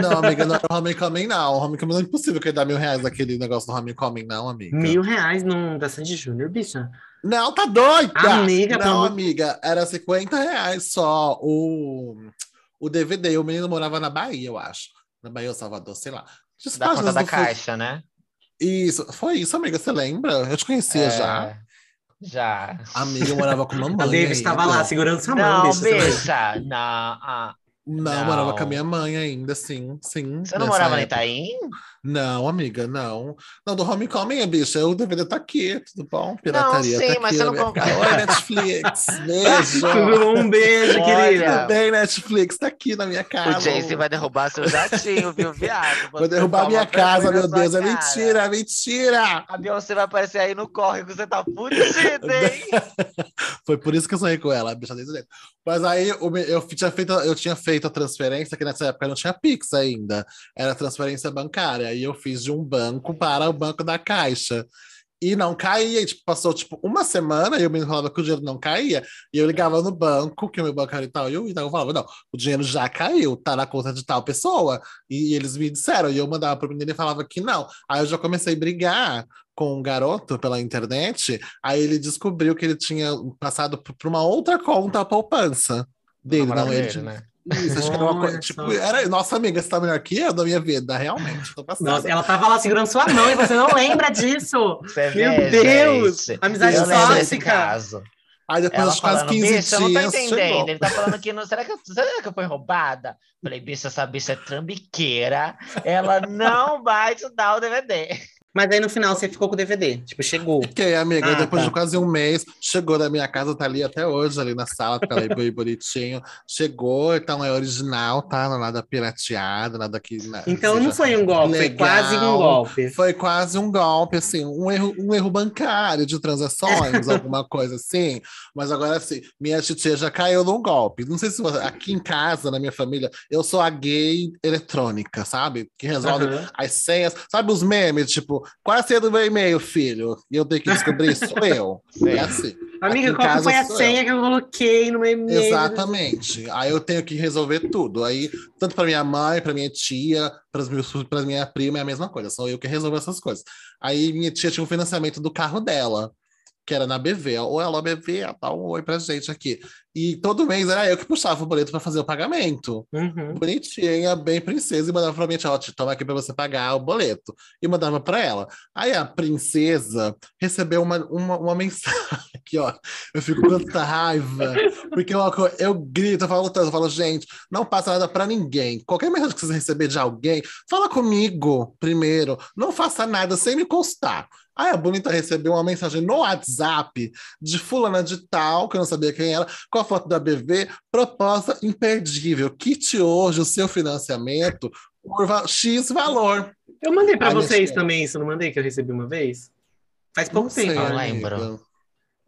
Não, amiga, não era o Homecoming, não. O Homecoming não é impossível que ele dá mil reais naquele negócio do Homecoming, não, amiga. Mil reais num da Sandy Júnior, bicha. Não, tá doida! Amiga, não, amor- amiga, era 50 reais só o, o DVD. O menino morava na Bahia, eu acho. Na Bahia ou Salvador, sei lá. As Da conta da caixa, né? Isso, foi isso, amiga, você lembra? Eu te conhecia É, já. Já. Amiga, eu morava com mamãe. A Davis estava lá segurando sua mão, Não, bicha. Não, ah, Não, Não. morava com a minha mãe ainda, sim, sim. você não morava época. Itaim? Não, amiga, não. Não, do Homecoming, bicha, o DVD tá aqui, tudo bom? Pirataria sim, tá aqui. mas você na não. Oi, Netflix, beijo. Um beijo, Olha. querida. Tudo bem, Netflix, tá aqui na minha casa. O Jace vai derrubar seu jatinho, viu, viado? Vou Você derrubar minha casa, meu Deus. É cara. mentira, mentira! A Beyoncé vai aparecer aí no córrego, você tá fudido, hein? Foi por isso que eu sonhei com ela, bicha desse jeito. Mas aí eu tinha, feito, eu tinha feito a transferência, que nessa época não tinha Pix ainda, era transferência bancária. E eu fiz de um banco para o banco da Caixa. E não caía, e, tipo, passou tipo uma semana e o menino falava que o dinheiro não caía, e eu ligava no banco, que o meu banco era e tal, e eu, então eu falava, não, o dinheiro já caiu, tá na conta de tal pessoa, e eles me disseram, e eu mandava pro menino e falava que não. Aí eu já comecei a brigar com um garoto pela internet, aí ele descobriu que ele tinha passado p- pra uma outra conta a poupança dele, não, ele né? Isso, acho que era uma coisa, tipo, era, nossa amiga, você tá melhor que eu da minha vida, realmente. Nossa, ela tava lá segurando sua mão e você não lembra disso. Você Meu vê, Deus! gente. Amizade eu tóxica. caso. Aí depois Ela de quase falando, 15 bicha, eu não tô dias, entendendo. chegou. Ele tá falando que não. Será que, eu- será que eu fui roubada? Falei, bicha, essa bicha é trambiqueira. Ela não vai te dar o DVD. Mas aí no final você ficou com o DVD. Tipo, chegou. Fiquei, amiga. Ah, depois tá. de quase um mês, chegou da minha casa, tá ali até hoje, ali na sala, tá ali bem bonitinho. Chegou, então é original, tá? Não é nada pirateado, nada que. na- Então não foi um golpe, foi legal. quase um golpe. Foi quase um golpe, assim, um erro, um erro bancário de transações, alguma coisa assim. Mas agora, assim, minha titia já caiu num golpe. Não sei se você, aqui em casa, na minha família, eu sou a gay eletrônica, sabe? Que resolve Aham. as senhas. Sabe os memes? Tipo, qual é a senha do meu e-mail, filho? E eu tenho que descobrir, sou eu. É assim. Amiga, qual casa foi a senha que eu coloquei no meu e-mail? Exatamente. Aí eu tenho que resolver tudo. Aí, tanto para minha mãe, para minha tia, para minha prima, é a mesma coisa. Sou eu que resolvo essas coisas. Aí minha tia tinha o financiamento do carro dela, que era na BV. Ou ela, BV, dá um oi pra gente aqui. E todo mês era eu que puxava o boleto para fazer o pagamento. Uhum. Bonitinha, bem princesa, e mandava pra minha tia, ó, te toma aqui pra você pagar o boleto. E mandava pra ela. Aí a princesa recebeu uma, uma, uma mensagem aqui, ó. Eu fico com tanta raiva, porque eu, eu grito, eu falo tanto, eu falo, gente, não passa nada pra ninguém. Qualquer mensagem que você receber de alguém, fala comigo primeiro. Não faça nada sem me constar. Aí a Bonita recebeu uma mensagem no WhatsApp de fulana de tal, que eu não sabia quem era, com a foto da BV, proposta imperdível. Kit hoje o seu financiamento por X valor. Eu mandei minha vocês também isso, não mandei que eu recebi uma vez? Faz pouco Não sei, tempo. Né? lembro.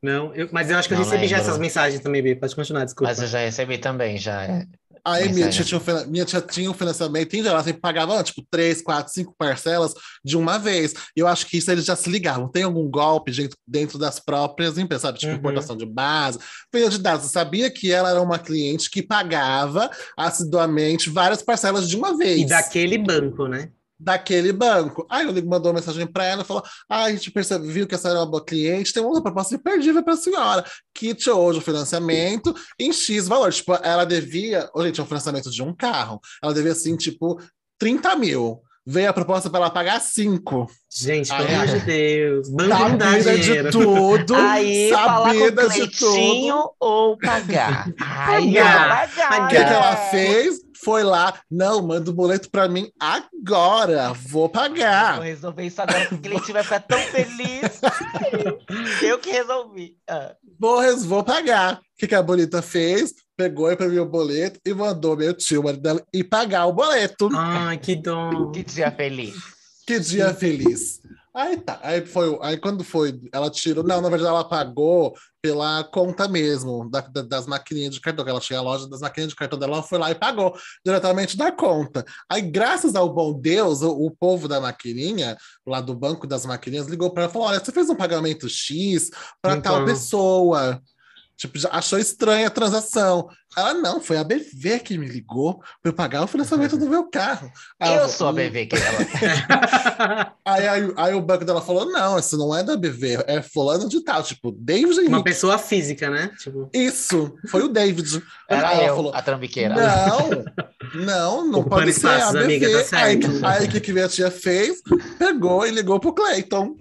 Não, eu- mas eu acho que eu Não recebi já lembro. essas mensagens também, Bê. Pode continuar, desculpa. Mas eu já recebi também, já. É. Aí minha tia, tinha um, minha tia tinha um financiamento, em geral, sempre pagava tipo três, quatro, cinco parcelas de uma vez. E eu acho que isso eles já se ligavam. Tem algum golpe dentro, dentro das próprias empresas, sabe? Tipo, Uhum. importação de base, venda de dados. Eu sabia que ela era uma cliente que pagava assiduamente várias parcelas de uma vez. E daquele banco, né? Daquele banco. Aí o Ligo mandou uma mensagem para ela e falou: Ah, a gente percebe, viu que essa era uma boa cliente, tem uma outra proposta imperdível para a senhora. Kit hoje o financiamento em X valor. Tipo, ela devia, ô, gente, é um financiamento de um carro. Ela devia assim, tipo, 30 mil. Veio a proposta para ela pagar 5. Gente, pelo amor de Deus. Banco Sabida de tudo. Aí, falar com o sabida de tudo. Ou pagar? Aí, Pagar. O que, que ela é. fez? Foi lá, não, manda o boleto para mim agora, vou pagar. Vou resolver isso agora, porque o Cleitinho vai ficar tão feliz. Eu que resolvi. Ah. Vou, res- vou pagar. O que, que a bonita fez? Pegou e imprimiu o boleto e mandou meu tio, marido dela, ir pagar o boleto. Ai, que dó. Que dia feliz. Que dia feliz. Aí tá. Aí foi. Aí quando foi, ela tirou. Não, na verdade, ela pagou pela conta mesmo, da- da- das maquininhas de cartão, que ela tinha a loja das maquininhas de cartão dela, ela foi lá e pagou diretamente da conta. Aí, graças ao bom Deus, o, o povo da maquininha, lá do banco das maquininhas, ligou para ela e falou: olha, você fez um pagamento X para tal Então. pessoa. Tipo, já achou estranha a transação. Ela, não, foi a BV que me ligou para eu pagar o financiamento do meu carro. Aí ela Eu falou, sou a "Hum." BV que ela. Aí, aí, aí o banco dela falou: não, isso não é da BV, é fulano de tal, tipo, David Uma Henrique. pessoa física, né? Tipo, Isso, foi o David. Era Aí ela eu, falou: a trambiqueira. não, não, não Ocupando pode ser a BV. amiga, tá aí, certo. aí o que, que minha tia fez? Pegou e ligou pro Cleiton.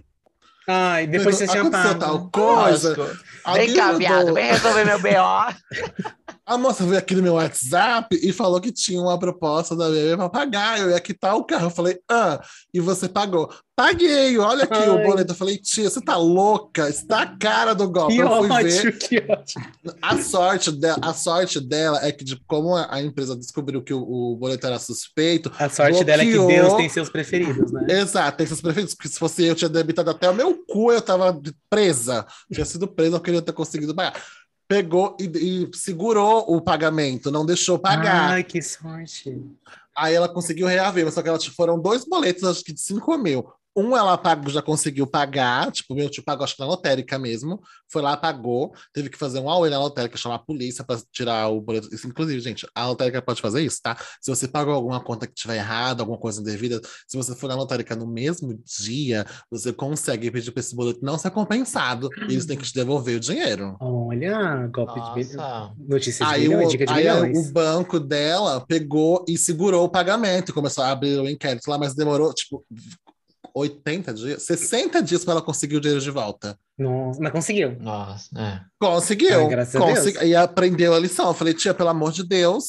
ai, depois você tinha pago. tal coisa. Lógico. Vem cá, viado, vem resolver meu BO. A moça veio aqui no meu WhatsApp e falou que tinha uma proposta da BB para pagar. Eu ia quitar o carro. Eu falei, ah, e você pagou? Paguei, olha aqui o Ai. boleto. Eu falei, tia, você tá louca? Está a cara do golpe. Que eu fui ver. que ótimo. A sorte, dela, a sorte dela é que, tipo, como a, empresa descobriu que o, o boleto era suspeito, A sorte dela é que Bloqueou. Deus tem seus preferidos, né? exato, tem seus prefeitos, porque se fosse eu, tinha debitado até o meu cu, eu tava presa. Tinha sido presa, eu ter conseguido pagar. Pegou e, e segurou o pagamento, não deixou pagar. Ai, que sorte. Aí ela conseguiu reaver, mas só que ela, tipo, foram dois boletos, acho que de 5 mil. Um ela pagou, já conseguiu pagar, tipo, meu tio pagou, acho que na lotérica mesmo. Foi lá, pagou, teve que fazer um AUE na lotérica, chamar a polícia para tirar o boleto. Isso, inclusive, gente, a lotérica pode fazer isso, tá? Se você pagou alguma conta que tiver errada, alguma coisa indevida, se você for na lotérica no mesmo dia, você consegue pedir para esse boleto não ser compensado. E eles têm que te devolver o dinheiro. Olha, golpe de bilhões. Nossa. Notícia de Aí, bilhões, o, dica de aí o banco dela pegou e segurou o pagamento, e começou a abrir o inquérito lá, mas demorou, tipo, 80 dias, 60 dias para ela conseguir o dinheiro de volta. Nossa, mas conseguiu. Nossa, é. Conseguiu. Ai, graças a consegui- E aprendeu a lição. Eu falei, tia, pelo amor de Deus.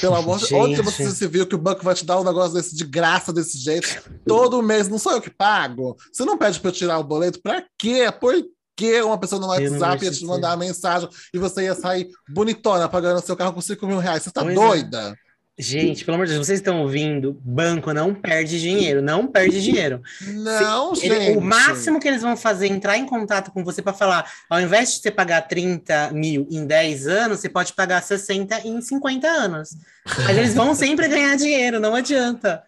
Pelo amor de. Onde você se viu que o banco vai te dar um negócio desse de graça desse jeito? Todo mês, não sou eu que pago. Você não pede para eu tirar o boleto? Pra quê? Por que uma pessoa no WhatsApp ia te mandar uma mensagem e você ia sair bonitona pagando seu carro com 5 mil reais? Você tá Pois é. Gente, pelo amor de Deus, vocês estão ouvindo? Banco não perde dinheiro, não perde dinheiro. Não, Ele- gente. o máximo que eles vão fazer é entrar em contato com você para falar, ao invés de você pagar 30 mil em 10 anos, você pode pagar 60 em 50 anos. Mas eles vão sempre ganhar dinheiro, não adianta.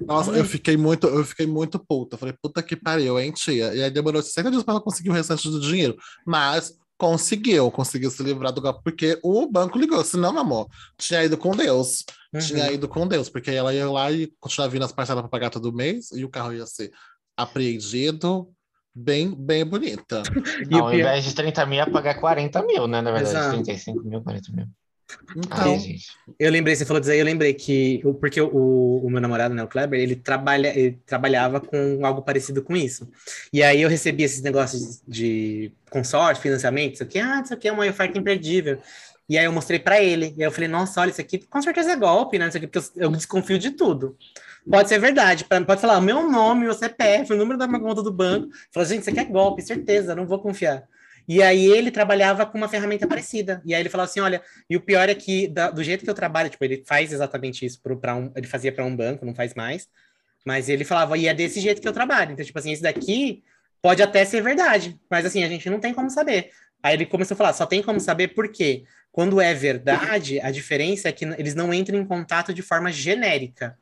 Nossa, eu fiquei muito, eu fiquei muito puta. Falei, puta que pariu, hein, tia? E aí demorou 60 dias para ela conseguir o restante do dinheiro. Mas conseguiu, conseguiu se livrar do golpe, porque o banco ligou. Senão, meu amor, tinha ido com Deus. Uhum. Tinha ido com Deus, porque ela ia lá e continuar vindo as parcelas para pagar todo mês, e o carro ia ser apreendido bem, bem bonita. E o Ao pior- invés de 30 mil, ia pagar 40 mil, né? Na verdade, Exato. 35 mil, 40 mil. Então, Ai, gente. Eu lembrei, você falou disso aí, eu lembrei que, porque o, o meu namorado, né, o Kleber, ele, trabalha, ele trabalhava com algo parecido com isso. E aí eu recebi esses negócios de consórcio, financiamento, isso aqui, ah, isso aqui é uma oferta imperdível. E aí eu mostrei pra ele, e aí eu falei, nossa, olha, isso aqui com certeza é golpe, né, isso aqui, porque eu, eu desconfio de tudo. Pode ser verdade, pode falar o meu nome, o CPF, o número da minha conta do banco. Falou, gente, isso aqui é golpe, certeza, não vou confiar. E aí ele trabalhava com uma ferramenta parecida. E aí ele falou assim, olha, e o pior é que, da- do jeito que eu trabalho, tipo, ele faz exatamente isso para um, ele fazia para um banco, não faz mais. Mas ele falava, e é desse jeito que eu trabalho. Então, tipo assim, esse daqui pode até ser verdade, mas assim, a gente não tem como saber. Aí ele começou a falar, só tem como saber por quê? Quando é verdade, a diferença é que eles não entram em contato de forma genérica.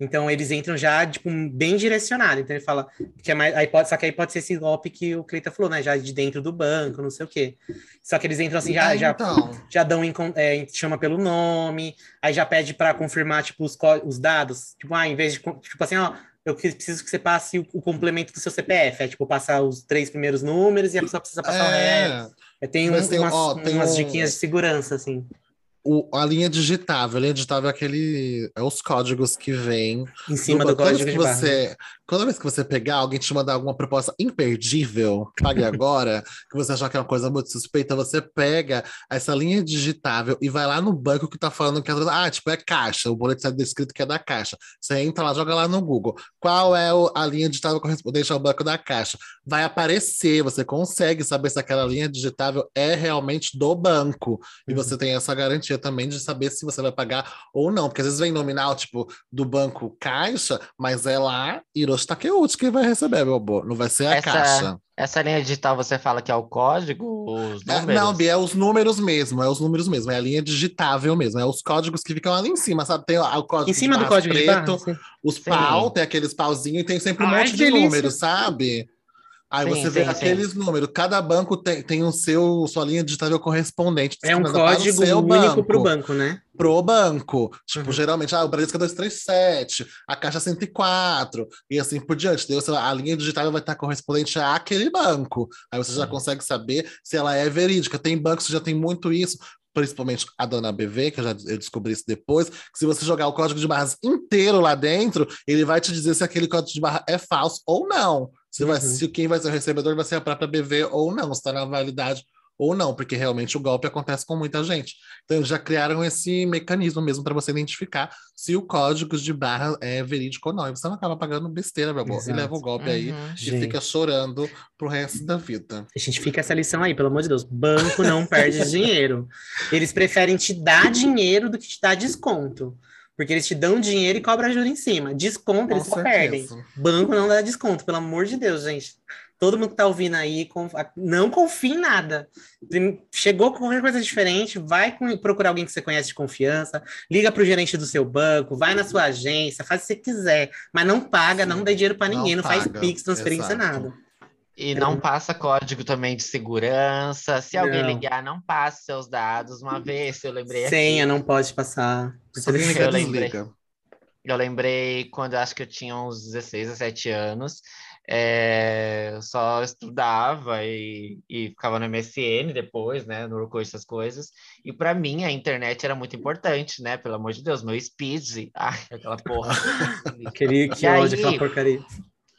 Então eles entram já, tipo, bem direcionado. Então ele fala que é mais. Aí pode, só que aí pode ser esse golpe que o Cleita falou, né? Já de dentro do banco, não sei o quê. Só que eles entram assim, já, é, já então. já dão é, chama pelo nome, aí já pede para confirmar tipo os, os dados, tipo, ah, em vez de tipo assim, ó, eu que- preciso que você passe o, o complemento do seu CPF, é tipo passar os três primeiros números e a pessoa precisa passar o resto. É, É, tem, um- tem- umas, ó, tem umas um- diquinhas de segurança assim. o, a linha digitável, a linha digitável é aquele. É os códigos que vêm Em cima do banco. código vez barra. Toda vez que você pegar, alguém te mandar alguma proposta imperdível, pague agora, que você achar que é uma coisa muito suspeita, você pega essa linha digitável e vai lá no banco que tá falando que é. Ah, tipo, é caixa, o boleto está descrito que é da caixa. Você entra lá, joga lá no Google. Qual é a linha digitável correspondente ao banco da caixa? Vai aparecer, você consegue saber se aquela linha digitável é realmente do banco. E Uhum. você tem essa garantia também de saber se você vai pagar ou não. Porque às vezes vem nominal, tipo, do banco Caixa, mas é lá Hiroshi Takeuchi que vai receber, meu amor. Não vai ser a Essa- Caixa. Essa linha digital você fala que é o código, os É, números? não, Bia, é os números mesmo, é os números mesmo, é a linha digitável mesmo, é os códigos que ficam ali em cima, sabe? Tem o, o código Em cima de do barra código de preto, barra. sim. os Sim. pau, tem aqueles pauzinhos e tem sempre um Ai, monte de delícia. números, sabe? Aí Sim, você vê sim, sim. aqueles números, cada banco tem, tem o seu, sua linha digitável correspondente. É um destinada para o código seu único para o banco, né? pro banco. Tipo, Uhum. geralmente, ah, o Bradesco é 237, a Caixa 104, e assim por diante. Daí, você- a linha digital vai estar correspondente àquele banco. Aí você já Uhum. consegue saber se ela é verídica. Tem bancos que já tem muito isso, principalmente a dona BV, que eu já eu descobri isso depois, que se você jogar o código de barras inteiro lá dentro, ele vai te dizer se aquele código de barra é falso ou não. Se, vai, Uhum. se quem vai ser o recebedor vai ser a própria BV ou não, se está na validade ou não, porque realmente o golpe acontece com muita gente. Então, eles já criaram esse mecanismo mesmo para você identificar se o código de barra é verídico ou não. E você não acaba pagando besteira, meu amor. E leva o golpe aí Uhum. e Gente. fica chorando pro resto da vida. A gente fica essa lição aí, pelo amor de Deus. Banco não perde dinheiro. Eles preferem te dar dinheiro do que te dar desconto. Porque eles te dão dinheiro e cobram juros em cima. Desconto, eles só perdem. Banco não dá desconto, pelo amor de Deus, gente. Todo mundo que tá ouvindo aí, não confie em nada. Chegou com qualquer coisa diferente, vai procurar alguém que você conhece de confiança, liga pro gerente do seu banco, vai na sua agência, faz o que você quiser, mas não paga, Sim, não dá dinheiro para não ninguém, não, faz paga, Pix, transferência, exato. nada. E não passa código também de segurança. Se alguém Não. ligar, não passe seus dados. Uma vez eu lembrei aqui, Senha não pode passar. Só quem Eu liga, lembrei. desliga. Eu lembrei quando eu acho que eu tinha uns 16, 17 anos. é, eu só estudava e, e ficava no MSN depois, né? No Orkut, essas coisas. E para mim a internet era muito importante, né? Pelo amor de Deus, meu speed. Ai, aquela porra. Aquele que E ódio, aí? aquela porcaria.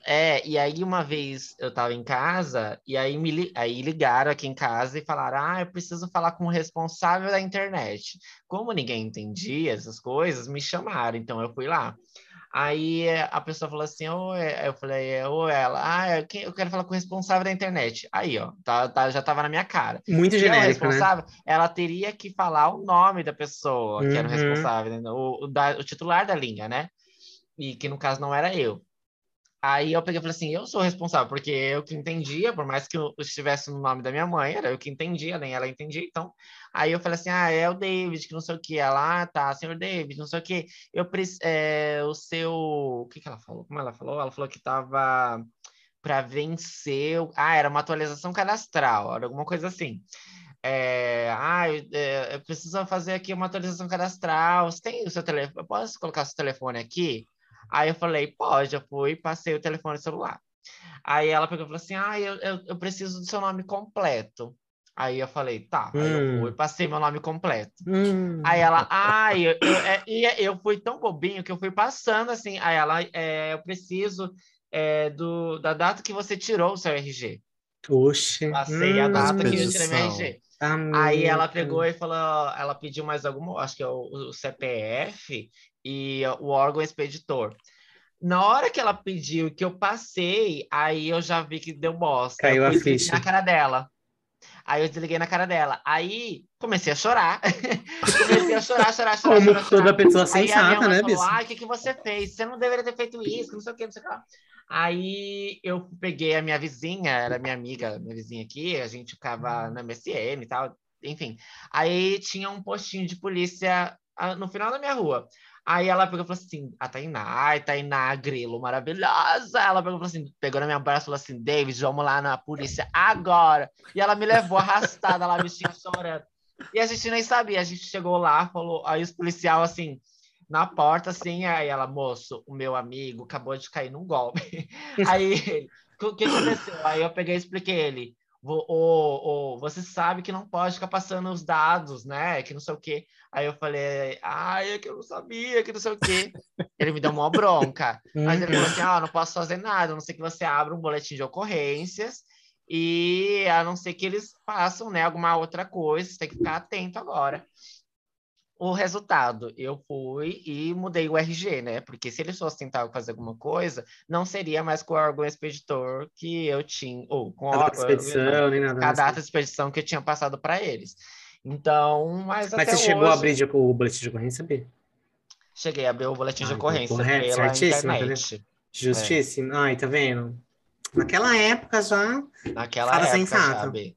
É, e aí uma vez eu tava em casa, e aí me li- aí ligaram aqui em casa e falaram: Ah, eu preciso falar com o responsável da internet. Como ninguém entendia essas coisas, me chamaram, então eu fui lá. Aí eh, a pessoa falou assim, ou eu falei, é, ou ela, ah, eu que- quero falar com o responsável da internet. Aí, ó, tá, tá- já tava na minha cara. Muito Quem é genérico, né? responsável, ela teria que falar o nome da pessoa que era o Uhum. responsável, né? o, o da- o titular da linha, né? E que no caso não era eu. Aí eu peguei e falei assim, eu sou responsável, porque eu que entendia, por mais que eu estivesse no nome da minha mãe, era eu que entendia, nem ela entendia, então. Aí eu falei assim, ah, é o David, que não sei o que. Ela, ah, tá, senhor David, não sei o que. Eu é, o seu, o que que ela falou? Como ela falou? Ela falou que tava para vencer, ah, era uma atualização cadastral, era alguma coisa assim. É, ah, eu, é, eu preciso fazer aqui uma atualização cadastral. Você tem o seu telefone? Eu posso colocar seu telefone aqui? Aí eu falei, pode, eu fui, passei o telefone celular. Aí ela pegou e falou assim: Ah, eu, eu, eu preciso do seu nome completo. Aí eu falei, tá, aí eu Hum. fui, passei meu nome completo. Hum. Aí ela, ai, eu, eu, é, e eu fui tão bobinho que eu fui passando assim. Aí ela, é, eu preciso é, do, da data que você tirou o seu RG. Oxe. Passei a Hum. data que eu tirei meu. RG. Amiga. Aí ela pegou e falou, ela pediu mais alguma, acho que é o, o CPF e o órgão expeditor. Na hora que ela pediu que eu passei, aí eu já vi que deu bosta. Caiu a ficha. na cara dela. Aí eu desliguei na cara dela. Aí comecei a chorar. comecei a chorar, chorar, chorar, Como chorar, chorar. toda pessoa Aí a minha sensata, né, bicho? ah, o que, que você fez? Você não deveria ter feito isso, não sei o que, não sei o que lá. Aí eu peguei a minha vizinha, era minha amiga, minha vizinha aqui, a gente ficava no MSN e tal, enfim. Aí tinha um postinho de polícia ah, no final da minha rua. Aí ela pegou e falou assim, a Tainá, ai, Tainá, grilo, maravilhosa. Ela pegou, assim, pegou na minha braço e falou assim, David, vamos lá na polícia agora. E ela me levou arrastada lá, bichinha chorando. E a gente nem sabia, a gente chegou lá, falou, aí os policial assim, na porta, assim, aí ela, moço, o meu amigo acabou de cair num golpe. aí, o que aconteceu? Aí eu peguei e expliquei ele, "Vo- ô, ô, você sabe que não pode ficar passando os dados, né? Que não sei o quê. Aí eu falei, ai, é que eu não sabia, que não sei o quê. Ele me deu uma bronca. Mas ele falou assim, ah, não posso fazer nada, a não ser que você abra um boletim de ocorrências e a não ser que eles façam, né, alguma outra coisa, você tem que ficar atento agora. O resultado, eu fui e mudei o RG, né? Porque se eles fossem tentar fazer alguma coisa, não seria mais com o órgão expeditor que eu tinha, ou com A o data de expedição, nem nada. a data de expedição que eu tinha passado para eles. Então, mas, Mas você chegou a hoje, abrir de- o boletim de ocorrência, B? cheguei a abrir o boletim de Ah, então, ocorrência correto, pela certíssimo, internet. Justíssimo. Ai, tá vendo? Naquela época já. Naquela época B.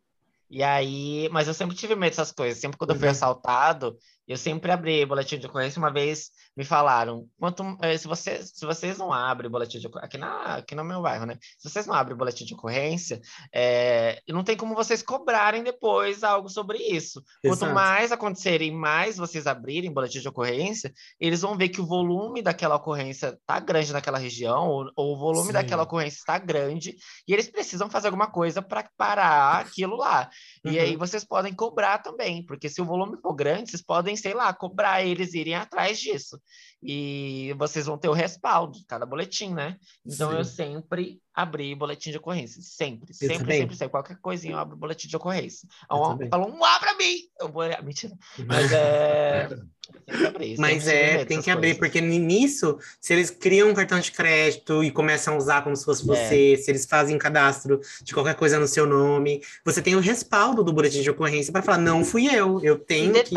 E aí, mas eu sempre tive medo dessas coisas. Sempre quando eu fui Uhum. assaltado, eu sempre abri boletim de ocorrência. Uma vez me falaram, quanto, eh, se, você, se vocês não abrem boletim de ocorrência, aqui, na, aqui no meu bairro, né? Se vocês não abrem boletim de ocorrência, eh, não tem como vocês cobrarem depois algo sobre isso. Quanto Exato. mais acontecerem, mais vocês abrirem boletim de ocorrência, eles vão ver que o volume daquela ocorrência está grande naquela região, ou, ou o volume Sim. daquela ocorrência está grande, e eles precisam fazer alguma coisa para parar aquilo lá. E aí Uhum. vocês podem cobrar também, porque se o volume for grande, vocês podem, sei lá, cobrar eles irem atrás disso. E vocês vão ter o respaldo de cada boletim, né? Então eu sempre abri boletim de ocorrência. Sempre, sempre, também. sempre, sempre. Qualquer coisinha eu abro boletim de ocorrência. Um, falam, um abra mim! Eu vou. Mentira. Mas é. Sempre Mas sempre é, tem que abrir, coisas. porque nisso, se eles criam um cartão de crédito e começam a usar como se É. fosse você, se eles fazem cadastro de qualquer coisa no seu nome, você tem o respaldo do boletim de ocorrência para falar, não fui eu, eu E tenho que.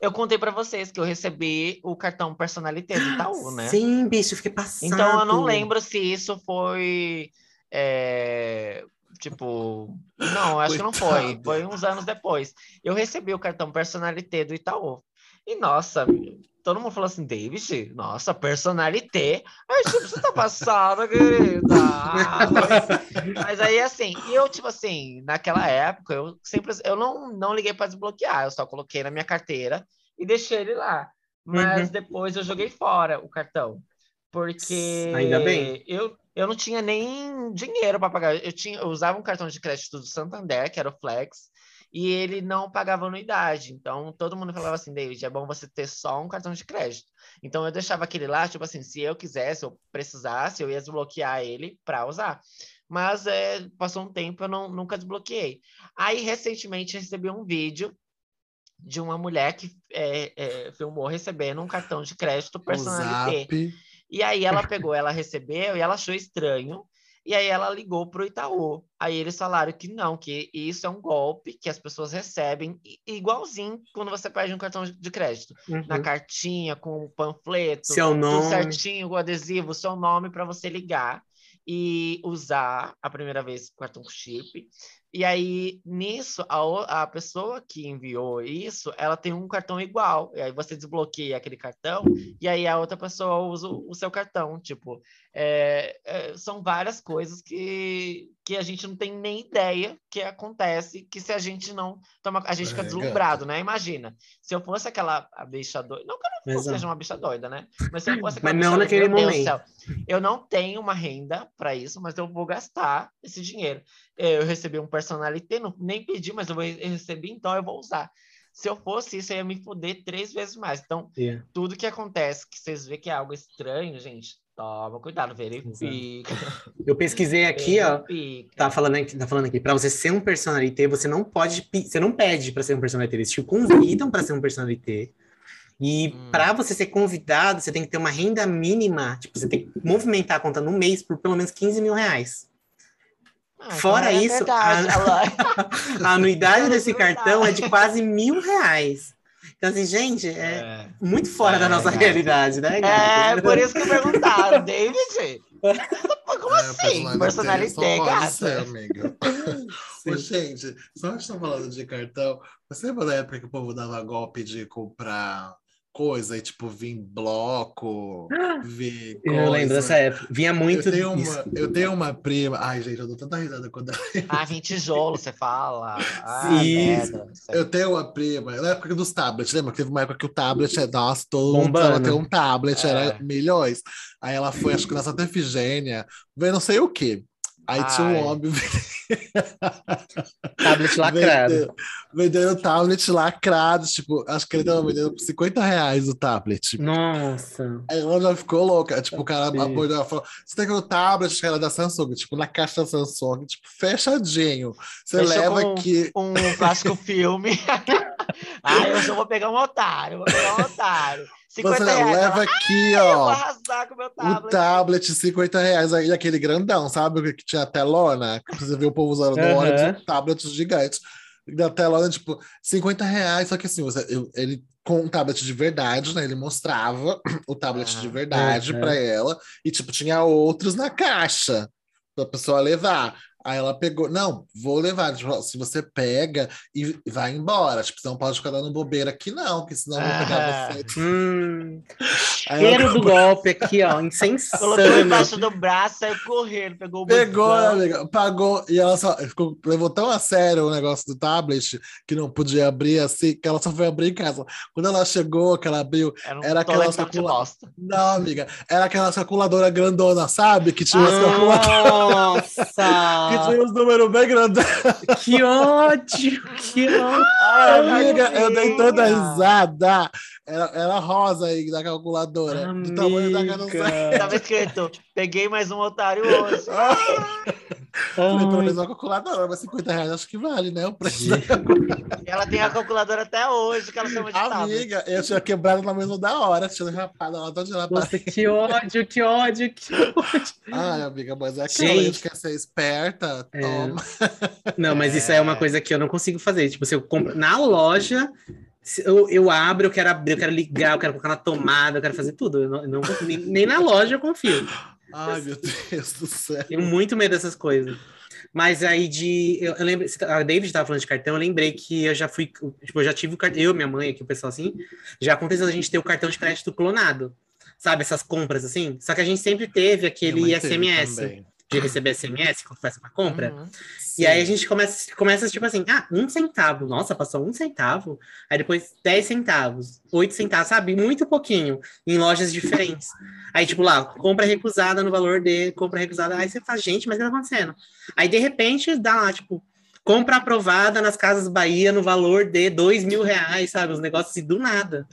Eu contei pra vocês que eu recebi o cartão personalité do Itaú, né? Sim, bicho, eu fiquei passado. Então eu não lembro se isso foi. é, Tipo, não, acho que não foi. Coitado. Foi uns anos depois. Eu recebi o cartão personalité do Itaú. E nossa, todo mundo falou assim, David, nossa, personalité. Ai, tipo, você tá passada, querida. Mas- aí, assim, e eu, tipo assim, naquela época, eu sempre, eu não, não liguei para desbloquear, eu só coloquei na minha carteira e deixei ele lá. Mas Uhum. depois eu joguei fora o cartão. Porque Ainda bem. Eu, eu não tinha nem dinheiro para pagar. Eu, tinha, eu usava um cartão de crédito do Santander, que era o Flex, e ele não pagava anuidade. Então, todo mundo falava assim, David, é bom você ter só um cartão de crédito. Então, eu deixava aquele lá, tipo assim, se eu quisesse, eu precisasse, eu ia desbloquear ele para usar. Mas é, passou um tempo, eu não, nunca desbloqueei. Aí, recentemente, recebi um vídeo de uma mulher que é, é, filmou recebendo um cartão de crédito personalité. E aí ela pegou, ela recebeu e ela achou estranho. E aí ela ligou para o Itaú. Aí eles falaram que não, que isso é um golpe que as pessoas recebem igualzinho quando você pede um cartão de crédito. Uhum. Na cartinha, com o panfleto, seu nome. tudo certinho, o adesivo, seu nome para você ligar e usar a primeira vez o cartão chip. E aí, nisso, a, a pessoa que enviou isso, ela tem um cartão igual. E aí você desbloqueia aquele cartão, e aí a outra pessoa usa o, o seu cartão. Tipo, é, é, são várias coisas que, que a gente não tem nem ideia que acontece, que se a gente não toma. A gente fica é, deslumbrado, né? Imagina, se eu fosse aquela bicha doida. Não que eu não seja uma bicha doida, né? Mas se eu fosse aquela Mas não naquele doida, momento. Céu, eu não tenho uma renda para isso, mas eu vou gastar esse dinheiro. Eu recebi um personalité, não, nem pedi, mas eu recebi, então eu vou usar. Se eu fosse isso, eu ia me foder três vezes mais. Então, tudo que acontece, que vocês vê que é algo estranho, gente, Toma cuidado, verifica. Eu pesquisei aqui, ó. Tá falando aqui, tá falando aqui, para você ser um personalité, você não pode, você não pede para ser um personalité, eles te convidam para ser um personalité. E hum. para você ser convidado, você tem que ter uma renda mínima, tipo, você tem que movimentar a conta no mês por pelo menos 15 mil reais. Ah, Fora é isso, verdade, a, a, anuidade desse verdade. cartão é de quase mil reais. Então, assim, gente, é, é. muito fora é, da nossa realidade, né? É, por isso que perguntaram, David. Como é, assim? Personalidade, gata. Ser, amiga. Ô, gente, só que estão falando de cartão, você lembra da época que o povo dava golpe de comprar coisa e tipo vir bloco, vir Eu coisa. lembro dessa época. Vinha muito eu tenho, uma, eu tenho uma prima. Ai, gente, eu dou tanta risada quando Ah, vim tijolo, você fala. Ah, Merda. Eu tenho uma prima, na época dos tablets, lembra? Teve uma época que o tablet é, nossa, todo mundo ela tem um tablet, é. era milhões. Aí ela foi, acho que na Santa Efigênia, ver não sei o quê. Aí Ai. tinha um homem. tablet lacrado. Vendendo, vendendo tablet lacrado. Tipo, acho que ele tava vendendo por 50 reais o tablet. Nossa. Aí ela já ficou louca. Tipo, o cara abordou ela falou: Você tem que o tablet que era da Samsung, tipo, na caixa da Samsung, tipo, fechadinho. Você leva aqui. Um clássico filme. ah, eu só vou pegar um otário, vou pegar um otário. 50 você reais. leva aqui, ó. Eu vou arrasar com o meu tablet. O tablet, 50 reais aí, aquele grandão, sabe? Que tinha telona. Você vê o povo usando uhum. no ônibus, tablets gigantes. Da telona, tipo, 50 reais. Só que assim, você, ele com um tablet de verdade, né? Ele mostrava o tablet de verdade uhum. para ela. E, tipo, tinha outros na caixa pra pessoa levar. Aí ela pegou, não, vou levar. Tipo, se você pega e vai embora, tipo, você não pode ficar dando bobeira aqui, não, porque senão eu vou pegar você. Hum, cheiro do golpe aqui, ó, insensando. Colocou embaixo do braço, saiu correndo, pegou o Pegou, amiga, pagou, e ela só ficou, levou tão a sério o negócio do tablet que não podia abrir assim, que ela só foi abrir em casa. Quando ela chegou, que ela abriu, era, um era aquela calculadora. Não, amiga, era aquela calculadora grandona, sabe? Que tinha ah, Nossa! que tinha uns números bem grandes. Que ódio, que ódio. Ai, amiga, eu dei toda risada. Era, era rosa aí da calculadora. Amiga. Do tamanho da canção. Tava escrito, peguei mais um otário hoje. Falei, pelo menos uma calculadora, mas 50 reais acho que vale, né? O preço Ela tem a calculadora até hoje, que ela chama de Amiga, tablet. eu tinha quebrado na mesma da hora, tinha rapado ela toda lá. Nossa, que ódio, que ódio, que ódio. Ai, amiga, mas é aquela, gente, a gente quer ser esperta, é... toma. Não, mas isso é uma coisa que eu não consigo fazer. Tipo, se eu compro na loja, eu, eu abro, eu quero abrir, eu quero ligar, eu quero colocar na tomada, eu quero fazer tudo. Eu não, eu não nem, nem, na loja eu confio. Ai, meu Deus do céu. Tenho muito medo dessas coisas. Mas aí de. Eu, eu lembro. A David estava falando de cartão, eu lembrei que eu já fui. Tipo, eu já tive o cartão. Eu, minha mãe, aqui, o pessoal assim. Já aconteceu a gente ter o cartão de crédito clonado. Sabe, essas compras assim? Só que a gente sempre teve aquele SMS. Teve de receber SMS quando faz uma compra. Uhum. E aí a gente começa, começa tipo assim, ah, um centavo, nossa, passou um centavo. Aí depois 10 centavos, 8 centavos, sabe? Muito pouquinho, em lojas diferentes. Aí, tipo, lá, compra recusada no valor de compra recusada. Aí você fala, gente, mas o que tá acontecendo? Aí, de repente, dá lá, tipo, compra aprovada nas Casas Bahia no valor de dois mil reais, sabe? Os negócios assim, do nada.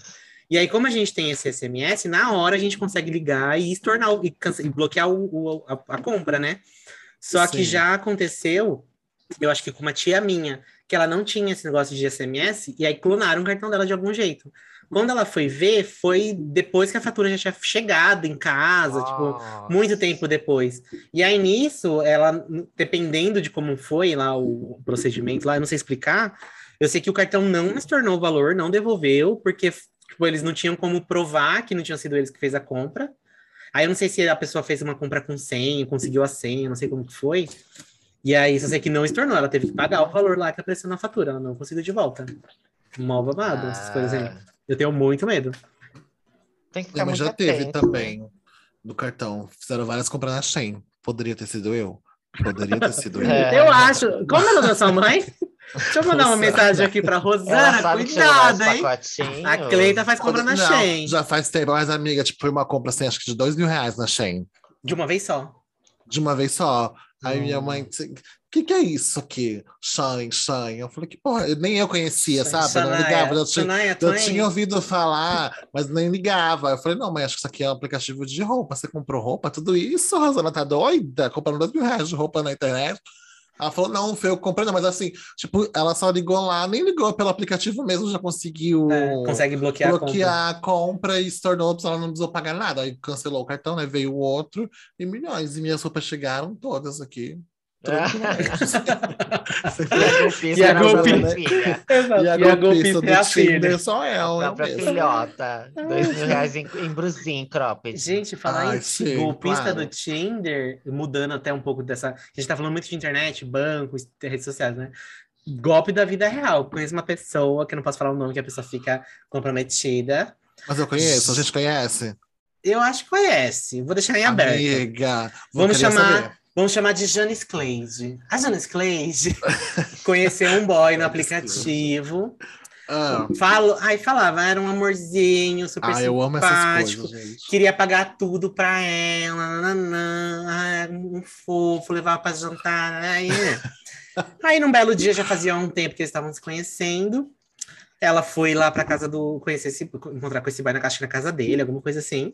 E aí, como a gente tem esse SMS, na hora a gente consegue ligar e estornar e, e bloquear o, o a, a, compra, né? Só Sim. que já aconteceu, eu acho que com uma tia minha, que ela não tinha esse negócio de SMS, e aí clonaram o cartão dela de algum jeito. Quando ela foi ver, foi depois que a fatura já tinha chegado em casa, Nossa. tipo, muito tempo depois. E aí nisso, ela, dependendo de como foi lá o procedimento, lá, eu não sei explicar, eu sei que o cartão não estornou o valor, não devolveu, porque tipo, eles não tinham como provar que não tinham sido eles que fez a compra. Aí eu não sei se a pessoa fez uma compra com senha, conseguiu a senha, não sei como que foi. E aí, só sei que não estornou, ela teve que pagar o valor lá que apareceu na fatura, ela não conseguiu de volta. Mal babado, ah. essas coisas aí. Eu tenho muito medo. Tem que ficar Mas já teve né? também no cartão. Fizeram várias compras na Shein. Poderia ter sido eu? Poderia ter sido eu. É. Eu acho. Como é o da sua mãe? Deixa eu mandar uma mensagem aqui pra Rosana. Cuidado, hein? A Cleita faz compra na Shein. Já faz tempo, mas amiga, tipo, foi uma compra assim, acho que de dois mil reais na Shein. De uma vez só. De uma vez só. Aí hum. minha mãe, que que é isso aqui? Shine, Shine. Eu falei que, porra, nem eu conhecia, sabe? Eu não ligava. Eu tinha, eu tinha ouvido falar, mas nem ligava. Eu falei, não, mas acho que isso aqui é um aplicativo de roupa. Você comprou roupa? Tudo isso, Rosana, tá doida? Comprando dois mil reais de roupa na internet. Ela falou, não, foi eu que comprei, não, mas assim, tipo, ela só ligou lá, nem ligou pelo aplicativo mesmo, já conseguiu é, consegue bloquear, bloquear a, compra. a compra e se tornou, ela não precisou pagar nada. Aí cancelou o cartão, né? Veio o outro e milhões. E minhas roupas chegaram todas aqui. e a golpista, e a golpista é a filha. Só ela. A própria filhota. Dois mil reais em, em brusinho, cropped. Gente, falar Ai, em sim, golpista claro. do Tinder, mudando até um pouco dessa... A gente tá falando muito de internet, banco, redes sociais, né? Golpe da vida real. Conheço uma pessoa, que eu não posso falar o nome, que a pessoa fica comprometida. Mas eu conheço, a gente conhece? Eu acho que conhece. Vou deixar em aberto. Amiga, vamos chamar... Saber. Vamos chamar de Janice Cleide. A Janice Cleide conheceu um boy no aplicativo. Ah. Falo, aí falava, era um amorzinho, super ah, eu amo essas coisas, gente. queria pagar tudo pra ela, nananã, um fofo, levava pra jantar, aí, né? aí num belo dia, já fazia um tempo que eles estavam se conhecendo, ela foi lá pra casa do, conhecer esse, encontrar com esse boy na, na casa dele, alguma coisa assim,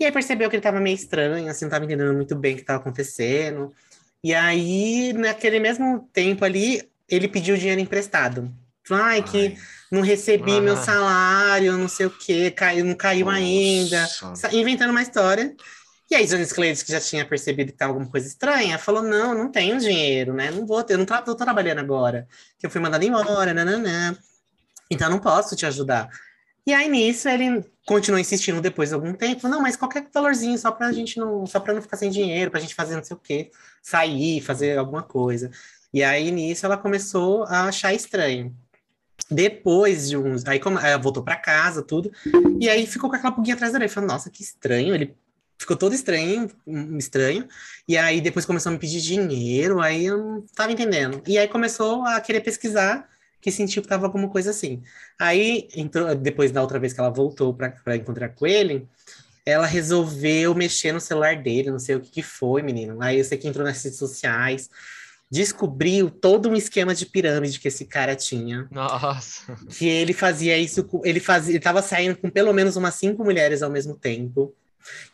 e aí percebeu que ele tava meio estranho, assim, não tava entendendo muito bem o que tava acontecendo. E aí, naquele mesmo tempo ali, ele pediu dinheiro emprestado. Falou, ai, que não recebi meu salário, não sei o quê, caiu, não caiu Nossa. ainda. Inventando uma história. E aí, Jones Cleides, que já tinha percebido que tava alguma coisa estranha, falou: não, não tenho dinheiro, né? Não vou ter, eu não tô, tô trabalhando agora. Que eu fui mandado embora, nananã. Então não posso te ajudar. E aí, nisso, ele continuou insistindo depois de algum tempo, não, mas qualquer valorzinho, só pra gente não, só pra não ficar sem dinheiro, pra gente fazer não sei o quê, sair, fazer alguma coisa. E aí, nisso, ela começou a achar estranho. Depois de uns. Aí, como, ela voltou para casa, tudo. E aí ficou com aquela pulguinha atrás da orelha. Falou, nossa, que estranho. Ele ficou todo estranho, estranho. E aí depois começou a me pedir dinheiro. Aí eu não tava entendendo. E aí começou a querer pesquisar que sentiu que tava alguma coisa assim. Aí, entrou, depois da outra vez que ela voltou para encontrar com ele, ela resolveu mexer no celular dele, não sei o que, que foi, menino. Aí eu sei que entrou nas redes sociais, descobriu todo um esquema de pirâmide que esse cara tinha. Nossa. Que ele fazia isso, ele fazia, ele tava saindo com pelo menos umas cinco mulheres ao mesmo tempo.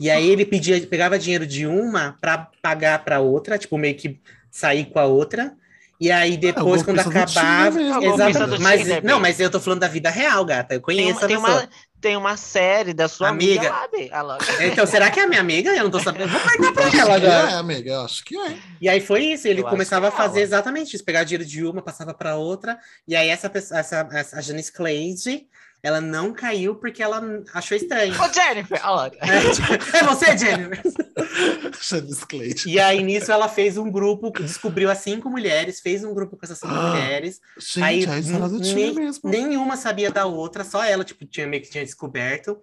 E aí ele pedia, pegava dinheiro de uma para pagar para outra, tipo meio que sair com a outra. E aí ah, depois, ah, quando acabava. Exatamente. Mas, não, mas eu tô falando da vida real, gata. Eu conheço tem, uma, a pessoa. Tem uma, tem uma série da sua amiga. amiga então, será que é a minha amiga? Eu não tô sabendo. Vou perguntar pra ela agora. É, amiga, eu acho que é. E aí foi isso. Ele eu começava a é fazer exatamente isso: pegar dinheiro de uma, passava pra outra. E aí essa pessoa, essa, essa a Janice Clade ela não caiu porque ela achou estranho. Ô, Jennifer! É, é você, Jennifer! e aí, nisso, ela fez um grupo, descobriu as cinco mulheres, fez um grupo com essas cinco ah, mulheres. Gente, aí, nem, mesmo. Nenhuma sabia da outra, só ela, tipo, tinha meio que tinha descoberto.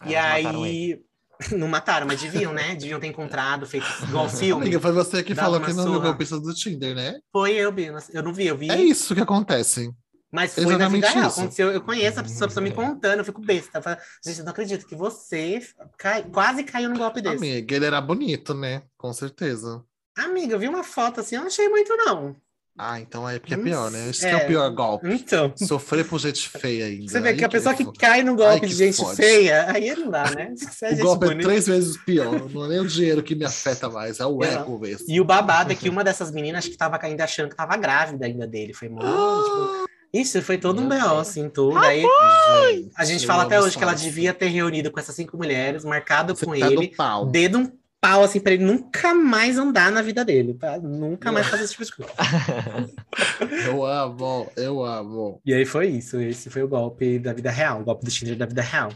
Ah, e aí... Não mataram, mas deviam, né? Deviam ter encontrado, feito igual filme. Amiga, foi você que falou que não viu golpista do Tinder, né? Foi eu, Bia. Eu não vi, eu vi. É isso que acontece. Mas foi Exatamente na vida real. Aconteceu, eu conheço a pessoa, a pessoa me contando, eu fico besta. Eu falo, Gente, eu não acredito que você cai, quase caiu num golpe desse. Amiga, ele era bonito, né? Com certeza. Amiga, eu vi uma foto assim, eu não achei muito, não. Ah, então é porque é Não pior, né? Esse é. que é o pior golpe. Então, Sofrer por gente feia ainda. você vê Aí que a pessoa que fo- cai no golpe que de gente feia, aí não dá, né? É O golpe é bonita- três vezes pior. Não é nem o dinheiro que me afeta mais, é o É. ego mesmo. E o babado é que uma dessas meninas acho que tava ainda achando que tava grávida ainda dele. Foi mó, tipo, Isso, foi todo um B.O., assim, tudo. Aí Gente, a gente eu fala até hoje que ela devia ter reunido com essas cinco mulheres, marcado Você com tá ele, pau. dedo um pau, assim, pra ele nunca mais andar na vida dele, pra nunca mais fazer esse tipo de coisa. Eu amo, eu amo. E aí foi isso, esse foi o golpe da vida real, o golpe do Tinder da vida real.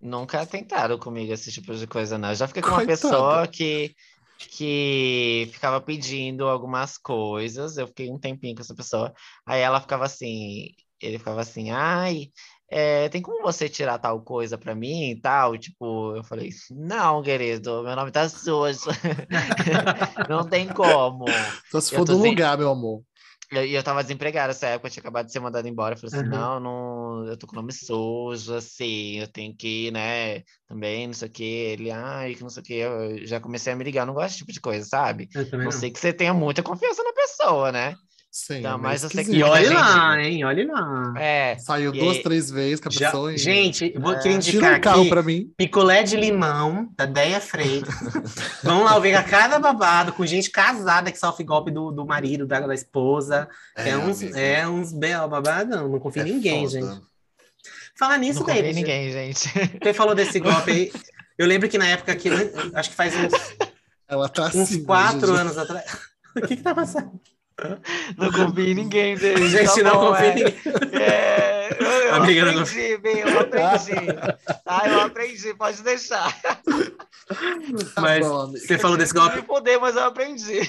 Nunca tentaram comigo esse tipo de coisa, não. Eu já fiquei com uma pessoa que, que ficava pedindo algumas coisas. Eu fiquei um tempinho com essa pessoa. Aí ela ficava assim, ele ficava assim, ai, é, tem como você tirar tal coisa pra mim e tal? Tipo, eu falei, não, querido, meu nome tá sujo. não tem como. Só se for do sem- lugar, meu amor. E eu, tava desempregada nessa época, eu tinha acabado de ser mandada embora. Eu falei assim, Uhum. não, não, eu tô com o nome sujo, assim, eu tenho que né, também, não sei o quê. Ele, ai, que não sei o quê. Eu já comecei a me ligar, eu não gosto desse tipo de coisa, sabe? Eu não. sei que você tenha muita confiança na pessoa, né? Sim, Então, é que E olhe gente- lá, hein, olhe lá. É, Saiu E duas, aí- três vezes com a Já- pessoa e... gente, vou É. indicar um carro aqui pra mim. picolé de limão da Deia Freitas. Vamos lá ouvir a cada babado com gente casada que sofre golpe do, do marido, da, da esposa. É, uns, amiga. é uns B.O. babadão, não confio É em ninguém, foda. gente. Falar nisso, não confio em ninguém, gente. você falou desse golpe aí. Eu lembro que na época que, acho que faz uns, Ela tá uns assim. quatro gente. anos atrás. O que que tá passando? Não confio em ninguém dele. Gente, tá não bom, confio em é. ninguém. É, eu, eu Amiga, não aprendi, bem, eu aprendi. Ah, eu aprendi, pode deixar. Tá Mas bom, amiga. você falou desse Não golpe. me poder, mas eu aprendi.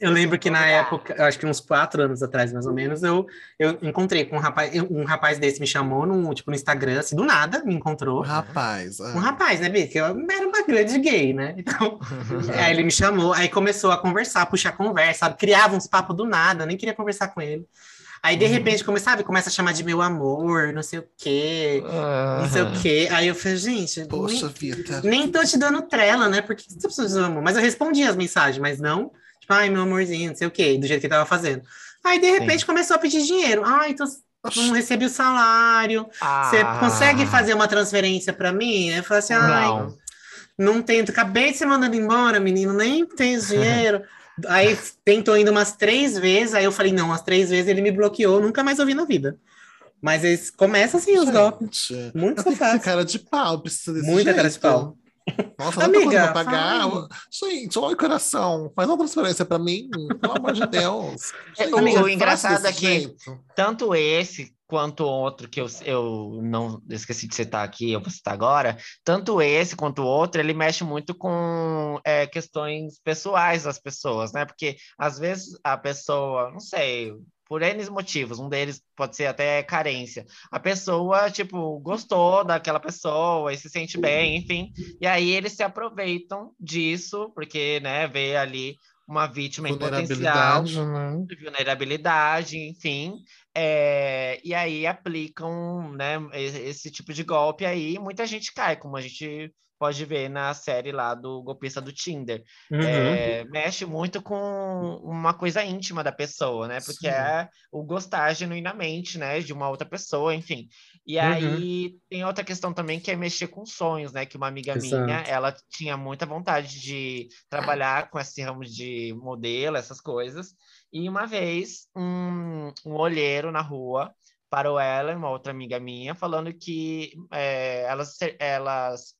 Eu lembro que na época, acho que uns quatro anos atrás, mais ou menos, eu, eu encontrei com um rapaz, um rapaz desse me chamou no, tipo, no Instagram, assim, do nada, me encontrou. O rapaz. ah. Um rapaz, né, Bi? Que eu era uma grande gay, né? Então, aí ele me chamou, aí começou a conversar, puxar conversa, sabe? Criava uns papos do nada, eu nem queria conversar com ele. Aí, de Uhum. repente, come, sabe, começa a chamar de meu amor, não sei o quê, não sei o quê. Aí eu falei, gente, Poxa nem, vida. nem tô te dando trela, né? Porque você precisa de amor. Mas eu respondi as mensagens, mas não, tipo, ai, meu amorzinho, não sei o quê, do jeito que ele tava fazendo. Aí, de repente, começou a pedir dinheiro. Ai, então não recebi o salário. Você Ah. consegue fazer uma transferência pra mim? Eu falei assim, ai, Não. não tenho, acabei de ser mandado embora, menino, nem tenho dinheiro. aí tentou indo umas três vezes, aí eu falei, não, umas três vezes ele me bloqueou, nunca mais ouvi na vida. Mas eles começam assim os golpes. Muito safados. cara de pau, precisa desse Muita cara de jeito. pau. Nossa, não Amiga, Amiga, pagar. fala Gente, olha o coração. Faz uma transferência pra mim, pelo amor de Deus. É, Gente, o- eu o engraçado é que- jeito. Tanto esse quanto outro que eu, eu não esqueci de citar aqui, eu vou citar agora, tanto esse quanto o outro, ele mexe muito com é, questões pessoais das pessoas, né? Porque às vezes a pessoa, não sei, por N motivos, um deles pode ser até carência. A pessoa, tipo, gostou daquela pessoa e se sente bem, enfim. E aí eles se aproveitam disso, porque, né, vê ali uma vítima em potencial Vulnerabilidade, né? de vulnerabilidade, enfim, é, e aí aplicam né, esse tipo de golpe aí, muita gente cai, como a gente pode ver na série lá do golpista do Tinder. Uhum. É, mexe muito com uma coisa íntima da pessoa, né? Porque Sim. é o gostar genuinamente, né, de uma outra pessoa, enfim. E Uhum. aí tem outra questão também que é mexer com sonhos, né? Que uma amiga minha, Exato. ela tinha muita vontade de trabalhar com esse ramo de modelo, essas coisas. E uma vez, um, um olheiro na rua parou ela e uma outra amiga minha, falando que é, elas, elas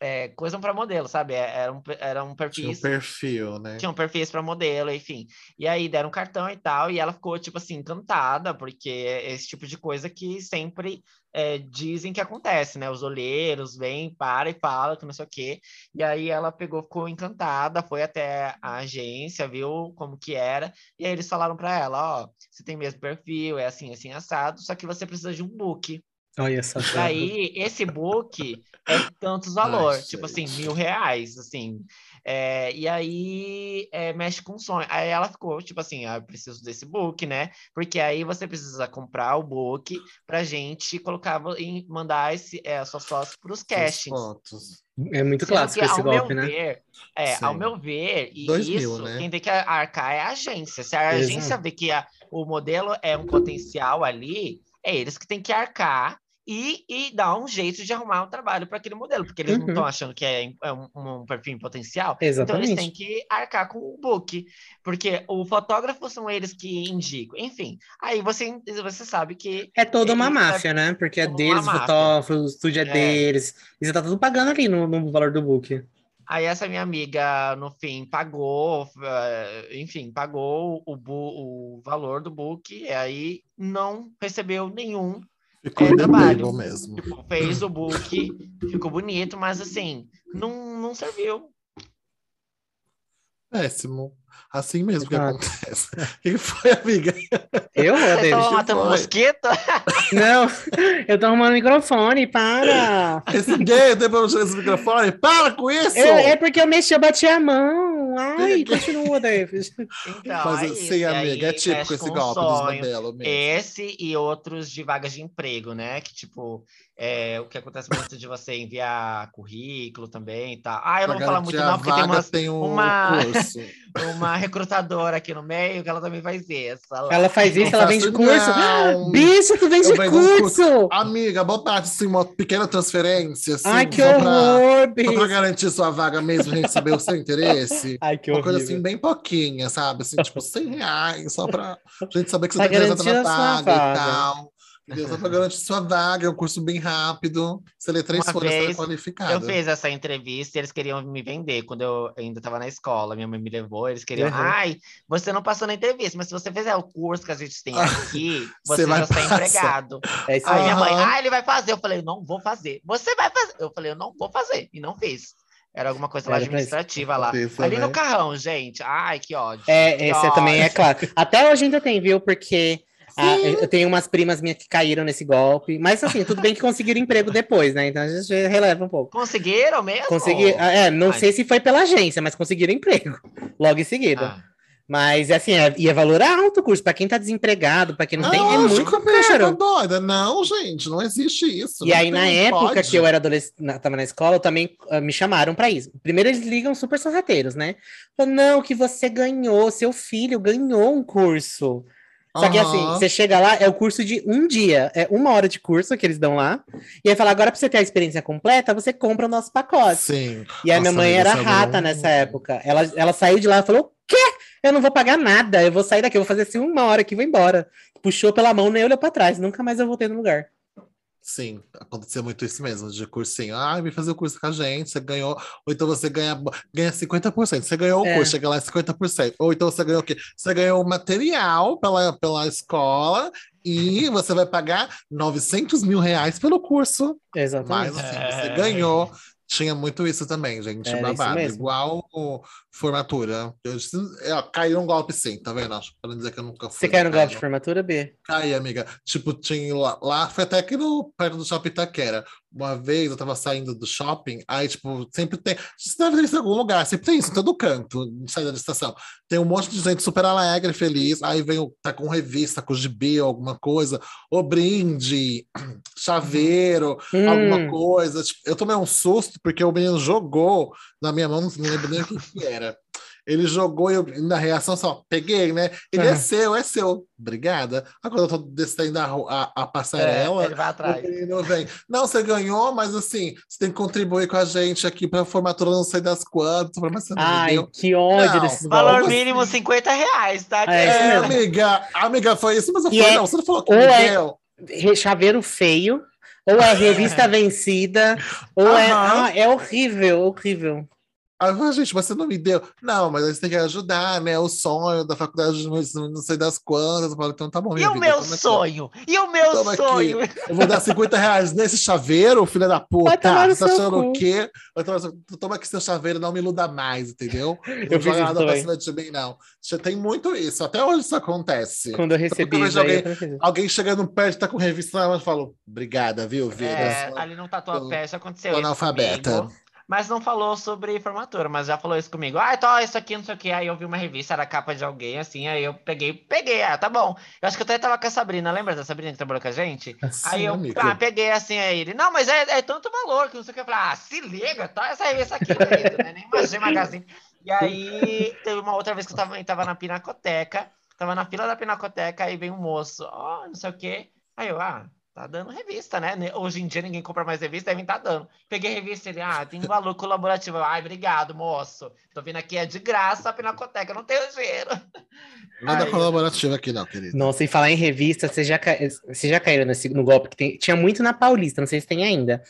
é, coisam para modelo, sabe? É, Era um, era um Tinha um perfil, né? tinham perfis para modelo, enfim. E aí deram um cartão e tal, e ela ficou, tipo assim, encantada, porque é esse tipo de coisa que sempre é, dizem que acontece, né? Os olheiros vêm, para e fala que não sei o quê. E aí ela pegou, ficou encantada, foi até a agência, viu como que era, e aí eles falaram para ela, ó, você tem mesmo perfil, é assim, assim, assado, só que você precisa de um book. Olha só. E aí, esse book é tantos valor, Ai, tipo gente. assim, mil reais, assim. É, e aí é, mexe com o sonho. Aí ela ficou, tipo assim, ah, eu preciso desse book, né? Porque aí você precisa comprar o book pra gente colocar e mandar esse, é, suas fotos pros castings. É muito Sendo clássico que, esse golpe, né? ver, é, ao meu ver, e Dois mil, isso, né? quem tem que arcar é a agência. Se a Exato. agência vê que a- o modelo é um potencial ali, é eles que têm que arcar e, e dar um jeito de arrumar um trabalho para aquele modelo, porque eles não Uhum. estão achando que é, é um, um perfil potencial. Então Exatamente. eles têm que arcar com o book, porque o fotógrafo são eles que indicam. Enfim, aí você, você sabe que É toda uma máfia, né? Porque é deles, o fotógrafo, o estúdio é, É. deles. E você tá tudo pagando ali no, no valor do book. Aí essa minha amiga, no fim, pagou, eh, enfim, pagou o, o valor do book, e aí não recebeu nenhum. Ficou É, é, trabalho. mesmo. Tipo, fez o book, ficou bonito, mas assim, não, não serviu. Péssimo. Assim mesmo que Exato. acontece. Que que foi, amiga? Eu, ô, Você David? tava matando foi? mosquito? Não, eu tô arrumando o microfone, para! Esse gay, depois eu esse microfone. Para com isso! Eu- é porque eu mexi, eu bati a mão. Ai, continua, David. Então, Mas é e amiga, é típico esse com golpe dos sonho. modelos mesmo. Esse e outros de vagas de emprego, né? Que, tipo, é, o que acontece muito de você enviar currículo também e tal. Ah, eu não vou falar muito não, porque tem umas, tem um uma- curso. uma recrutadora aqui no meio que ela também faz isso. Ela- Ela faz isso, ela vende curso. não. Bicho, tu vende um curso! Amiga, botar assim, uma pequena transferência, assim, Ai, que só pra, horror, só pra bicho! garantir sua vaga mesmo, a gente saber o seu interesse. Ai, que Uma horrível. coisa assim, bem pouquinha, sabe? Assim, tipo, 100 reais, só pra gente saber que você Pra tá interessado na vaga, vaga. e tal. Entendeu? Só pra garantir sua vaga, é um curso bem rápido. Você lê três Uma folhas, você é qualificado. Eu fiz essa entrevista e eles queriam me vender quando eu ainda estava na escola. Minha mãe me levou, eles queriam. Uhum. Ai, você não passou na entrevista, mas se você fizer o curso que a gente tem aqui, Você você vai já está empregado. É isso Aí aí. minha mãe, ah, ele vai fazer. Eu falei, não vou fazer. Você vai fazer. Eu falei, eu não vou fazer. E não fiz. Era alguma coisa lá administrativa lá. Isso, Ali no né? carrão, gente. Ai, que ódio. É, que esse também é ódio. claro. Até hoje ainda tem, viu? Porque ah, eu tenho umas primas minhas que caíram nesse golpe. Mas assim, tudo bem que conseguiram emprego depois, né? Então a gente releva um pouco. Conseguiram mesmo? Consegui, ah, é, não Ai. sei se foi pela agência, mas conseguiram emprego logo em seguida. Ah, Mas assim, é, e é valor alto o curso. Pra quem tá desempregado, pra quem não tem, é Lógico, muito amiga, tá caro. doida. Não, gente, não existe isso. E não aí, na tem, época pode. que eu era adolescente, na- tava na escola, também ah, me chamaram pra isso. Primeiro, eles ligam super sorrateiros, né? Falam, não, que você ganhou, seu filho ganhou um curso. Só que assim, você chega lá, é o curso de um dia, é uma hora de curso que eles dão lá. E aí fala, agora pra você ter a experiência completa, você compra o nosso pacote. Sim. E a minha mãe era é rata nessa época. Ela, ela saiu de lá e falou: o quê? Eu não vou pagar nada, eu vou sair daqui, eu vou fazer assim uma hora aqui e vou embora. Puxou pela mão, nem olhou pra trás, nunca mais eu voltei no lugar. Sim, acontecia muito isso mesmo, de cursinho. Ah, vem fazer o curso com a gente, você ganhou. Ou então você ganha, ganha 50%. Você ganhou o É. curso, chega lá é 50%. Ou então você ganhou o quê? Você ganhou o material pela, pela escola e você vai pagar 900 mil reais pelo curso. Exatamente. Mas assim, É. você ganhou. Tinha muito isso também, gente. Era babado. Igual o formatura. Eu, disse- é, caiu um golpe sim, tá vendo? Acho Pra não dizer que eu nunca fui. Você caiu no golpe de formatura, B? Caí, amiga. Tipo, tinha lá, lá foi até aqui no, perto do shopping Itaquera. Uma vez eu tava saindo do shopping, aí, tipo, sempre tem. Você deve ter isso em algum lugar, sempre tem isso em todo canto, saída da estação. Tem um monte de gente super alegre, feliz. Aí vem, tá com revista, com gibi, alguma coisa, ou brinde, chaveiro, alguma Hum, coisa. Tipo, eu tomei um susto porque o menino jogou na minha mão, não lembro nem o que, que Ele jogou e eu, na reação só, peguei, né? Ele é Aham. seu, é seu. Obrigada. Aí quando eu tô descendo a, a, a É, passarela, ele vai atrás. menino vem. Não, você ganhou, mas assim, você tem que contribuir com a gente aqui pra formatura, não sei das quantas. Mas não Ai, que ódio Não, desses Valor mínimo 50 reais, tá? É, É, amiga, amiga, foi isso, mas eu E falei, é- não, você não falou que é- deu. Re- Chaveiro feio, ou é revista vencida, ou é. Ah, é horrível, horrível. Aí eu falei, gente, você não me deu. Não, mas aí você tem que ajudar, né? O sonho da faculdade de medicina, não sei das quantas. Eu falo, então tá bom, E minha o vida, meu toma aqui. sonho? E o meu Toma aqui. sonho? Eu vou dar 50 reais nesse chaveiro, filha da puta. Tá achando cu. o quê? Eu Toma aqui seu chaveiro, não me iluda mais, entendeu? Não Eu vou fiz nada pra cima de mim, não. Já tem muito isso. Até hoje isso acontece. Quando eu recebi isso eu fiz isso. Alguém chegando perto, tá com revista na mão, eu falo, obrigada, viu, vida? É, Sou- ali no Tatuapé já aconteceu tô isso analfabeta. comigo. Mas não falou sobre formatura, mas já falou isso comigo. Ah, então isso aqui, não sei o que. Aí eu vi uma revista, era capa de alguém, assim, aí eu peguei, peguei, ah, tá bom. Eu acho que eu até tava com a Sabrina, lembra da Sabrina que trabalhou com a gente? Assim, aí eu amigo. ah, peguei assim, aí ele, não, mas é, é tanto valor que não sei o que. Eu falei, ah, se liga, tá essa revista aqui, querido, né? Nem imagem magazine. E aí teve uma outra vez que eu tava, tava na pinacoteca, tava na fila da pinacoteca, aí vem um moço, ó, não sei o que. Aí eu, ah, tá dando revista, né? Hoje em dia ninguém compra mais revista, devem tá dando. Peguei revista ele, ah, tem valor colaborativo. Ai, obrigado, moço. Tô vindo aqui, é de graça a pinacoteca, não tenho dinheiro. Nada Ai, colaborativo aqui, não, querido. Nossa, e falar em revista, vocês já, ca... vocês já caíram nesse, no golpe que tem... tinha muito na Paulista, não sei se tem ainda.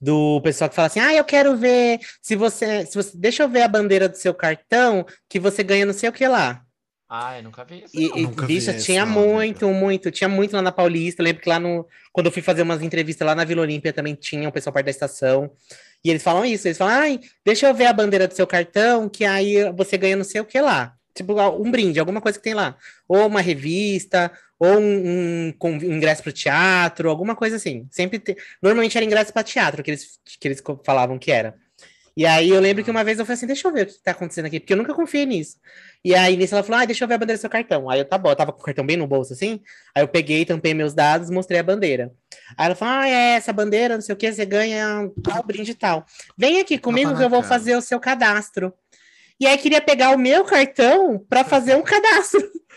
Do pessoal que fala assim: ah, eu quero ver se você, se você. Deixa eu ver a bandeira do seu cartão que você ganha não sei o que lá. Ai, nunca vi isso. E, não. e nunca vi tinha não, muito, amiga. muito, tinha muito lá na Paulista. Eu lembro que lá no. Quando eu fui fazer umas entrevistas lá na Vila Olímpia também tinha o pessoal perto da estação. E eles falam isso, eles falam, ai, deixa eu ver a bandeira do seu cartão, que aí você ganha não sei o que lá. Tipo, um brinde, alguma coisa que tem lá. Ou uma revista, ou um, um um ingresso para o teatro, alguma coisa assim. Sempre te- Normalmente era ingresso para teatro que eles, que eles falavam que era. E aí eu lembro que uma vez eu falei assim, deixa eu ver o que tá acontecendo aqui, porque eu nunca confiei nisso. E aí nisso ela falou, ah, deixa eu ver a bandeira do seu cartão. Aí eu, tá bom, eu tava com o cartão bem no bolso assim, aí eu peguei, tampei meus dados, mostrei a bandeira. Aí ela falou, ah, é essa bandeira, não sei o que, você ganha tal brinde e tal. Vem aqui comigo Tapa que eu vou fazer o seu cadastro. E aí queria pegar o meu cartão para fazer um cadastro.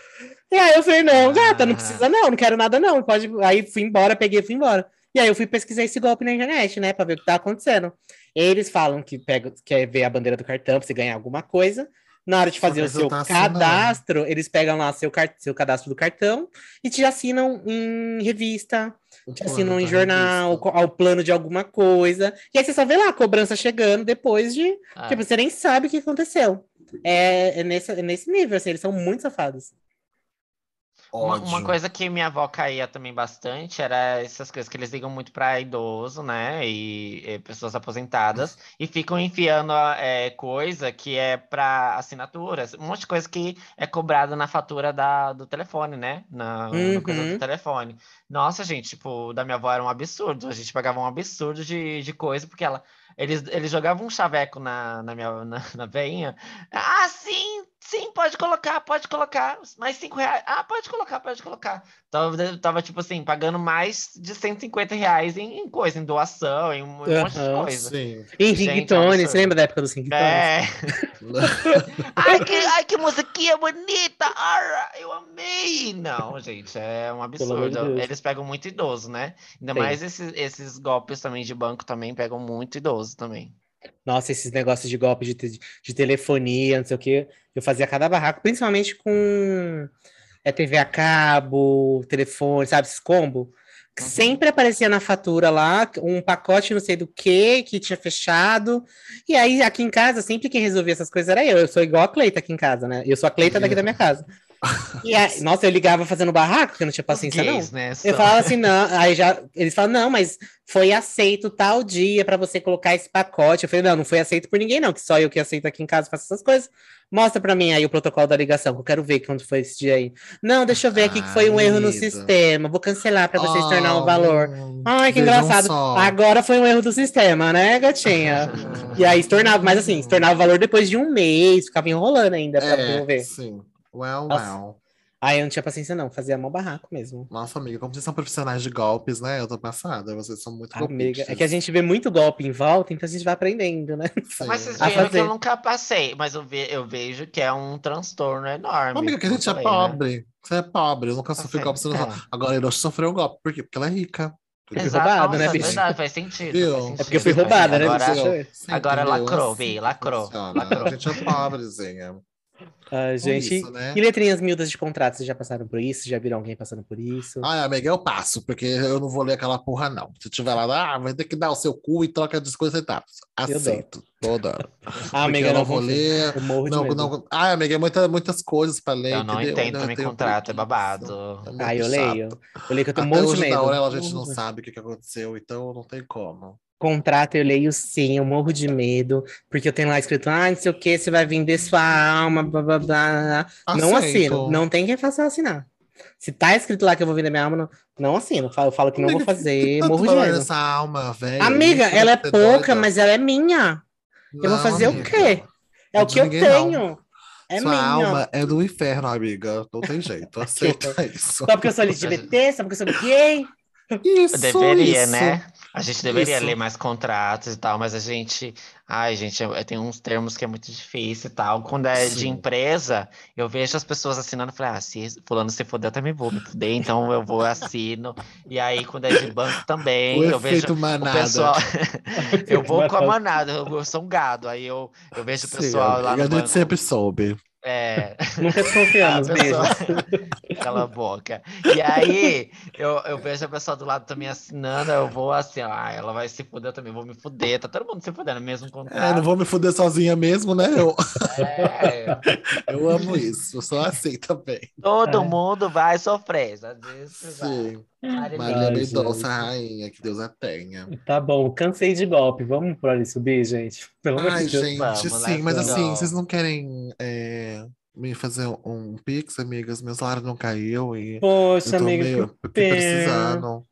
E aí eu falei, não, gata, não precisa não, não quero nada não. Pode... Aí fui embora, peguei e fui embora. E aí eu fui pesquisar esse golpe na internet, né, para ver o que tá acontecendo. Eles falam que pega, quer ver a bandeira do cartão pra você ganhar alguma coisa. Na hora de fazer o seu tá assinando. cadastro, eles pegam lá seu, seu cadastro do cartão e te assinam em revista, O te assinam em jornal, revista. ao plano de alguma coisa. E aí você só vê lá a cobrança chegando depois de. Ah, Tipo, você nem sabe o que aconteceu. É, é, nesse, é nesse nível, assim, eles são muito safados. Uma, uma coisa que minha avó caía também bastante era essas coisas que eles ligam muito para idoso, né? E, e pessoas aposentadas e ficam enfiando é, coisa que é para assinaturas, um monte de coisa que é cobrada na fatura da, do telefone, né? Na, na coisa Uhum. do telefone. Nossa, gente, tipo, o da minha avó era um absurdo. A gente pagava um absurdo de, de coisa, porque ela. Eles, eles jogavam um chaveco na, na minha na, na veinha. Ah, sim, sim, pode colocar, pode colocar. Mais cinco reais. Ah, pode colocar, pode colocar. Tava, tava tipo assim, pagando mais de 150 reais em, em coisa, em doação, em um monte de coisa. Sim. E Gente, ringtone, você lembra da época dos ringtones? É. ai, que, ai, que musiquinha bonita! Arra, eu amei! Não, gente, é um absurdo. Eles pegam muito idoso, né? Ainda Sim. mais esses, esses golpes também de banco também pegam muito idoso também. Nossa, esses negócios de golpe de, te- de telefonia, não sei o que, eu fazia cada barraco, principalmente com é, TV a cabo, telefone, sabe, esses combo. Que Uhum. Sempre aparecia na fatura lá um pacote não sei do que, que tinha fechado. E aí, aqui em casa, sempre quem resolvia essas coisas era eu. Eu sou igual a Cleita aqui em casa, né? Eu sou a Cleita daqui da minha casa. E aí, nossa, eu ligava fazendo barraco, porque eu não tinha paciência, não. né? Eu falava assim, não, aí já, eles falam, não, mas foi aceito tal dia pra você colocar esse pacote. Eu falei, não, não foi aceito por ninguém, não, que só eu que aceito aqui em casa faço essas coisas. Mostra pra mim aí o protocolo da ligação, que eu quero ver quando foi esse dia aí. Não, deixa eu ver aqui que foi um erro no Querida. sistema, vou cancelar pra vocês tornar o Oh, valor. Ai, que engraçado. só. Agora foi um erro do sistema, né, gatinha? E aí se tornava, mas assim, se tornava o valor depois de um mês, ficava enrolando ainda pra É, devolver. sim. Well, Nossa. well. Aí eu não tinha paciência, não, fazia mó barraco mesmo. Nossa, amiga, como vocês são profissionais de golpes, né? Eu tô passada. Vocês são muito Amiga, golpistas. é que a gente vê muito golpe em volta, então a gente vai aprendendo, né? Sim. Mas vocês viram que eu nunca passei, mas eu, ve- eu vejo que é um transtorno enorme. Amiga, que a gente é falei, né? pobre. Você é pobre, eu nunca sofri Assim, golpe. Você não... é. Agora, Hiroshi sofreu um golpe. Por quê? Porque ela é rica. fui Exato, roubada, né, bicho? verdade, faz sentido. Viu? faz É É porque eu fui sentido. roubada, né? Agora, bicho? Agora lacrou, Assim Vi, lacrou, funciona. lacrou. A gente é pobrezinha. Por gente, isso, né? e letrinhas miúdas de contrato, vocês já passaram por isso? Já viram alguém passando por isso? Ai, amiga, eu passo, porque eu não vou ler aquela porra, não. Se tiver lá, ah, vai ter que dar o seu cu e troca de 50 centavos. Eu Aceito. Toda. ah, amiga, eu não não vou ler. Eu morro de Não, medo. não... Ai, amiga, é muita, muitas coisas pra ler. Eu não entendeu? entendo Eu também contrato, é babado. É Ah, eu chato. leio. Eu leio que eu um Até monte de hoje, medo. na Aurela, a gente não medo. sabe o que, que aconteceu, então não tem como. Contrato eu leio sim, eu morro de medo, porque eu tenho lá escrito, ah, não sei o que, você vai vender sua alma, blá blá blá. Não assino, não tem quem faça eu assinar. Se tá escrito lá que eu vou vender minha alma, não, não assino. Eu falo, eu falo que não vou Amiga, fazer, Tanto morro de medo. nessa alma, velho. Amiga, Isso ela é pouca, doida. mas ela é minha. eu vou Não, fazer amiga. o quê? É, É o que eu ninguém, não. tenho. É Sua minha. alma é do inferno, amiga. Não tem jeito. Aceita isso. Só porque eu sou LGBT, só porque eu sou gay. Isso, Deveria, isso. né? A gente deveria Isso. ler mais contratos e tal, mas a gente. Ai, gente, tem uns termos que é muito difícil e tal. Quando é de Sim. empresa, eu vejo as pessoas assinando e falei, ah, se fulano se fuder, eu também vou me fuder, então eu vou assino. E aí, quando é de banco também, O eu vejo efeito o manada. pessoal. eu vou com a manada, eu, sou um gado. Aí eu, eu vejo o Sim, pessoal lá amiga, no a gente banco. sempre soube. É, Nunca a desconfiamos, beijo. pessoa... Cala a boca. E aí, eu, eu vejo a pessoa do lado também assinando, eu vou assim, ah, ela vai se fuder, eu também vou me fuder. Tá todo mundo se fudendo, mesmo É, contrato. não vou me fuder sozinha mesmo, né? Eu, É, eu amo isso. Eu sou assim também. todo É. mundo vai sofrer. Às vezes vai. Marília Maria Mendonça, rainha, que Deus a tenha. Tá bom, cansei de golpe. Vamos pro ali subir, gente. Pelo Ai, de Deus. gente, Vamos, sim, mas assim, vocês não querem é, me fazer um pix, amigas? Meu salário não caiu e Poxa, amiga, meio que que pena. precisando.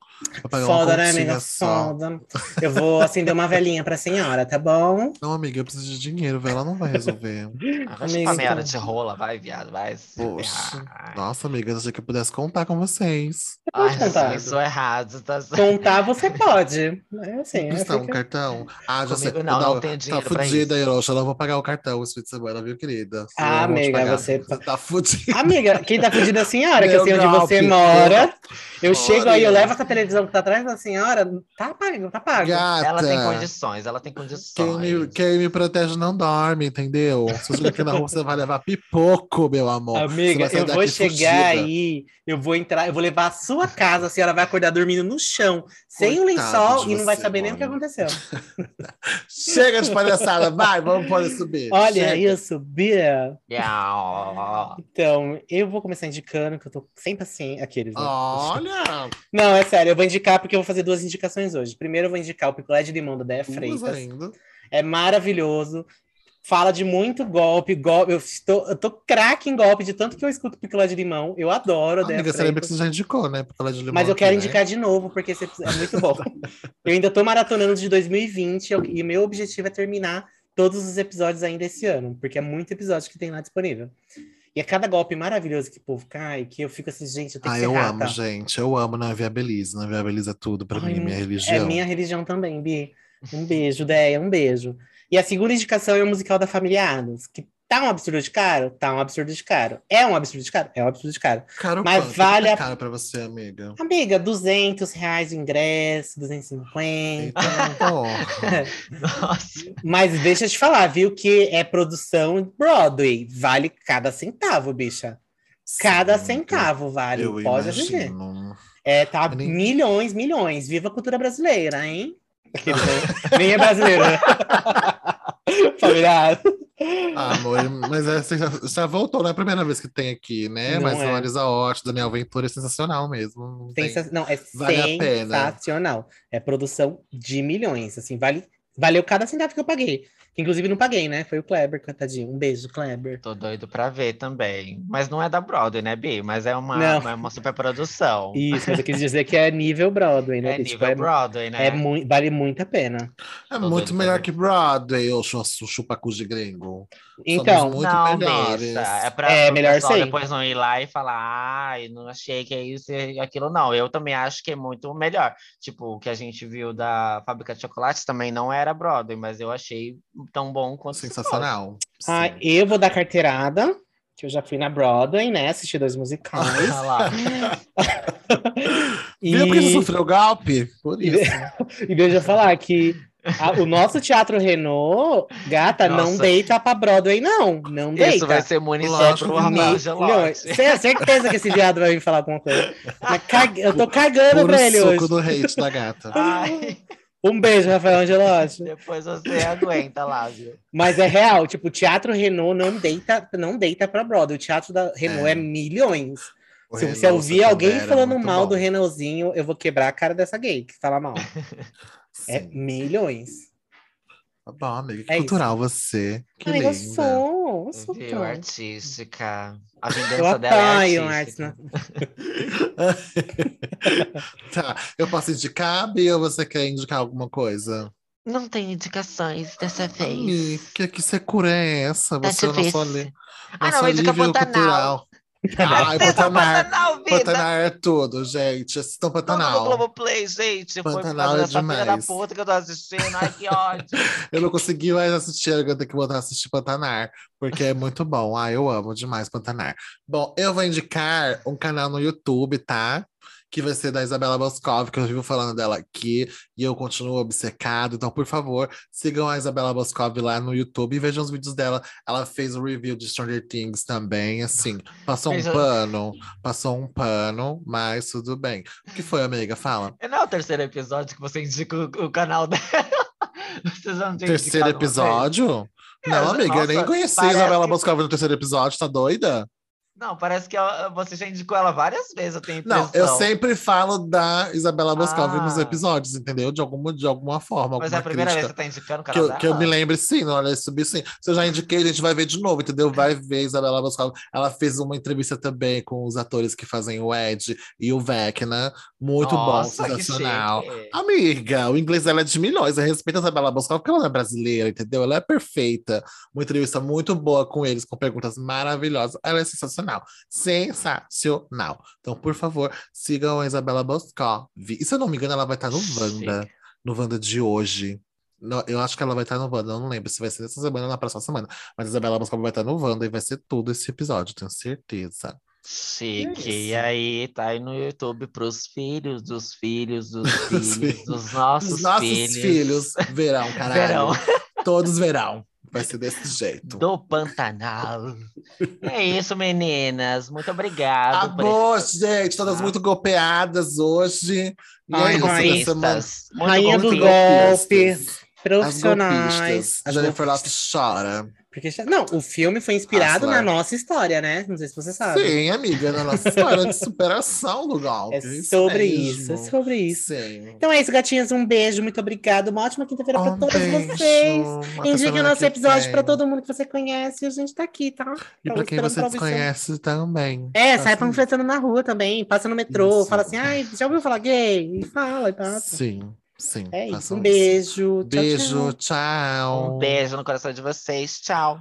Foda, né, amiga? Foda. Eu vou acender uma velhinha pra senhora, tá bom? Não, amiga, eu preciso de dinheiro, velho. Ela não vai resolver. Vai Amiga, meada então. de rola, vai, viado, vai. Poxa. Nossa, amiga, eu achei que eu pudesse contar com vocês. pode Ai, contar. isso é errado. Tá... Contar você pode. É assim, é Emprestar um fica- cartão. Ah, já sei. Não, Não, não tenho Tá dinheiro pra fudida. Hiroshi. Eu não vou pagar o cartão esse fim de semana, viu, querida? Ah, eu amiga, pagar. você- tá fudida. Amiga, quem tá fudido é a senhora, que Meu assim onde você mora. Eu chego aí, eu levo essa televisão que tá atrás da senhora, tá pago, tá pago. Gata. Ela tem condições, ela tem condições. Quem me, quem me protege não dorme, entendeu? Se chegar aqui na rua, você vai levar pipoco, meu amor. Amiga, Você eu vou chegar fugida. aí, eu vou entrar, eu vou levar a sua casa, a senhora vai acordar dormindo no chão, sem o Coitado lençol e não vai saber nem o que mano. aconteceu. Chega de palhaçada, vai, vamos pode subir. Olha Chega. isso, Bia. Então, eu vou começar indicando, que eu tô sem paciência. Aqueles, né? Olha, Não, é sério, eu vou indicar porque eu vou fazer duas indicações hoje. Primeiro, eu vou indicar o picolé de limão da duas Freitas. ainda. É maravilhoso. Fala de muito golpe, golpe. Eu estou, eu tô craque em golpe de tanto que eu escuto picolé de limão. Eu adoro Amiga, você lembra que você já indicou, né? Porque ela é de limão Mas eu quero né? indicar de novo, porque esse episódio é muito bom. eu ainda tô maratonando de 2020 eu- e meu objetivo é terminar todos os episódios ainda esse ano, porque é muito episódio que tem lá disponível. E é cada golpe maravilhoso que o povo cai, que eu fico assim, gente, eu tenho Ah, que ser eu rata. amo, gente. Eu amo na Viabilize. Na Viabilize é tudo pra Ai, mim, minha É religião. minha religião também, Bi. Um beijo, Deia, um beijo. E a segunda indicação é o musical da Família Adams, que tá um absurdo de caro? Tá um absurdo de caro. É um absurdo de caro? É um absurdo de caro. Caro Mas quanto? vale é a- caro pra você, amiga. Amiga, 200 reais o ingresso, 250. Então, Nossa. Mas deixa eu te falar, viu, que é produção Broadway. Vale cada centavo, bicha. Cada sim, centavo vale. Eu Pode assistir. imagino. É, tá nem- milhões, milhões. Viva a cultura brasileira, hein? Aquele? Nem é brasileiro, né? Familiar. Ah, amor, mas é, você, já, já voltou, não é a primeira vez que tem aqui, né? Não mas é. a Marisa Hort, Daniel Ventura é sensacional mesmo. Não tem- Sensa- Não, é Vale sensacional. É produção de milhões, assim, vale, valeu cada centavo que eu paguei. Que, inclusive não paguei, né? Foi o Kleber, coitadinho. Um beijo, Kleber. Tô doido pra ver também. Mas não é da Broadway, né, Bi? Mas é uma, Não. é uma super produção. Isso, mas eu quis dizer que é nível Broadway, né? É Tipo, nível é, Broadway, né? é mui- vale muito a pena. É Tô muito melhor que Broadway, ou chu- chupacu de gringo. Então, muito não. É pra É, melhor sim. depois não ir lá e falar, ai, não achei que é isso e aquilo. Não, eu também acho que é muito melhor. Tipo, o que a gente viu da Fábrica de Chocolates também não era Broadway, mas eu achei tão bom quanto se Sensacional. ah, Sim. eu vou dar carteirada, que eu já fui na Broadway, né? Assisti dois musicais. Ah lá. e, Viu porque você sofreu golpe? Por E- isso. e deixa eu falar que a- o nosso Teatro Renault, gata, não Nossa. deita pra Broadway, não. Não deita. Isso vai ser munição pro não. Não, cê- certeza que esse viado vai vir falar alguma coisa. Eu tô cagando Puro pra ele suco hoje. do hate da gata. Ai, Um beijo, Rafael Angelotti. depois você aguenta lá, viu? Mas é real, tipo, o Teatro Renault não deita, não deita pra Broadway. O Teatro da Renault é, É. milhões. O Se Renault você ouvir alguém é falando mal bom. do Renaultzinho, eu vou quebrar a cara dessa gay que fala mal. É Sim. milhões. Tá bom, amiga. Que É isso. cultural você. Que Ai, eu linda. sou, eu sou Viu? tão- Artística. A Eu vingança dela é artística. Tá, eu posso indicar, Bia, ou você quer indicar alguma coisa? Não tem indicações dessa vez. Amiga, que secura é essa? Você é o nosso, ali, Ah, nosso não, indica Pantanal. cultural. Ai, Assista Pantanal. Pantanal, vida. Pantanal é tudo, gente. Assistam Tudo no Pantanal. Globoplay, gente. Pantanal é filha da demais. puta que eu tô assistindo. Ai, que ódio. Eu não consegui mais assistir, eu tenho que voltar a assistir Pantanar, porque é muito bom. Ah, eu amo demais Pantanar. Bom, eu vou indicar um canal no YouTube, tá? Que vai ser da Isabela Boscov, que eu vivo falando dela aqui, e eu continuo obcecado. Então, por favor, sigam a Isabela Boscov lá no YouTube e vejam os vídeos dela. Ela fez o review de Stranger Things também, assim, passou um pano, passou um pano, mas tudo bem. O que foi, amiga? Fala. Não é o terceiro episódio que você indica o, o canal dela? Vocês não têm Terceiro episódio? É, Não, amiga, eu nem nossa, conheci a Isabela Boscov no terceiro episódio, tá doida? Não, parece que ela- você já indicou ela várias vezes, eu tenho Não, eu sempre falo da Isabela Boscov nos Ah. episódios, entendeu? De alguma, de alguma forma. Mas é alguma a primeira vez que você tá indicando o Que canal eu, que eu me lembre, sim, não, olha, subir sim. Se eu já indiquei, a gente vai ver de novo, entendeu? Vai ver Isabela Boscov. Ela fez uma entrevista também com os atores que fazem o Ed e o Vecna. Muito Nossa, bom, que sensacional. Amiga, o inglês dela é de milhões. Eu respeito a Isabela Boscov porque ela não é brasileira, entendeu? Ela é perfeita. Uma entrevista muito boa com eles, com perguntas maravilhosas. Ela é sensacional. Sensacional. Então, por favor, sigam a Isabela Boscov. E se eu não me engano, ela vai estar no Wanda. Chique. No Wanda de hoje. No- eu acho que ela vai estar no Wanda. Eu não lembro se vai ser nessa semana ou na próxima semana. Mas a Isabela Boscov vai estar no Wanda e vai ser tudo esse episódio, tenho certeza. Chique. É. E aí, tá aí no YouTube pros filhos dos filhos dos filhos dos nossos, Os nossos filhos. filhos verão, caralho. Verão. Todos verão. Vai ser desse jeito. Do Pantanal. é isso, meninas. Muito obrigado. Acabou, esse- gente. Todas Ah. muito golpeadas hoje. E Ai, é isso rainha. dessa semana. Golpistas. Rainha do golpe, profissionais. A Jennifer Lopes chora. Porque, não, o filme foi inspirado Hustler. na nossa história, né? Não sei se você sabe. Sim, amiga, na nossa história de superação do golpe. É sobre isso, é sobre isso. Sim. Então é isso, gatinhas. Um beijo, muito obrigada. Uma ótima quinta-feira pra Um todos beijo. vocês. Indique o nosso episódio pra todo mundo que você conhece. E a gente tá aqui, tá? E pra quem você desconhece também. É, Tá sai assim. panfletando na rua também. Passa no metrô, Isso. fala assim, ai, já ouviu falar gay? E fala, e passa. Sim, sim. É isso. Um beijo. Tchau, Beijo, tchau. tchau. Um beijo no coração de vocês. Tchau.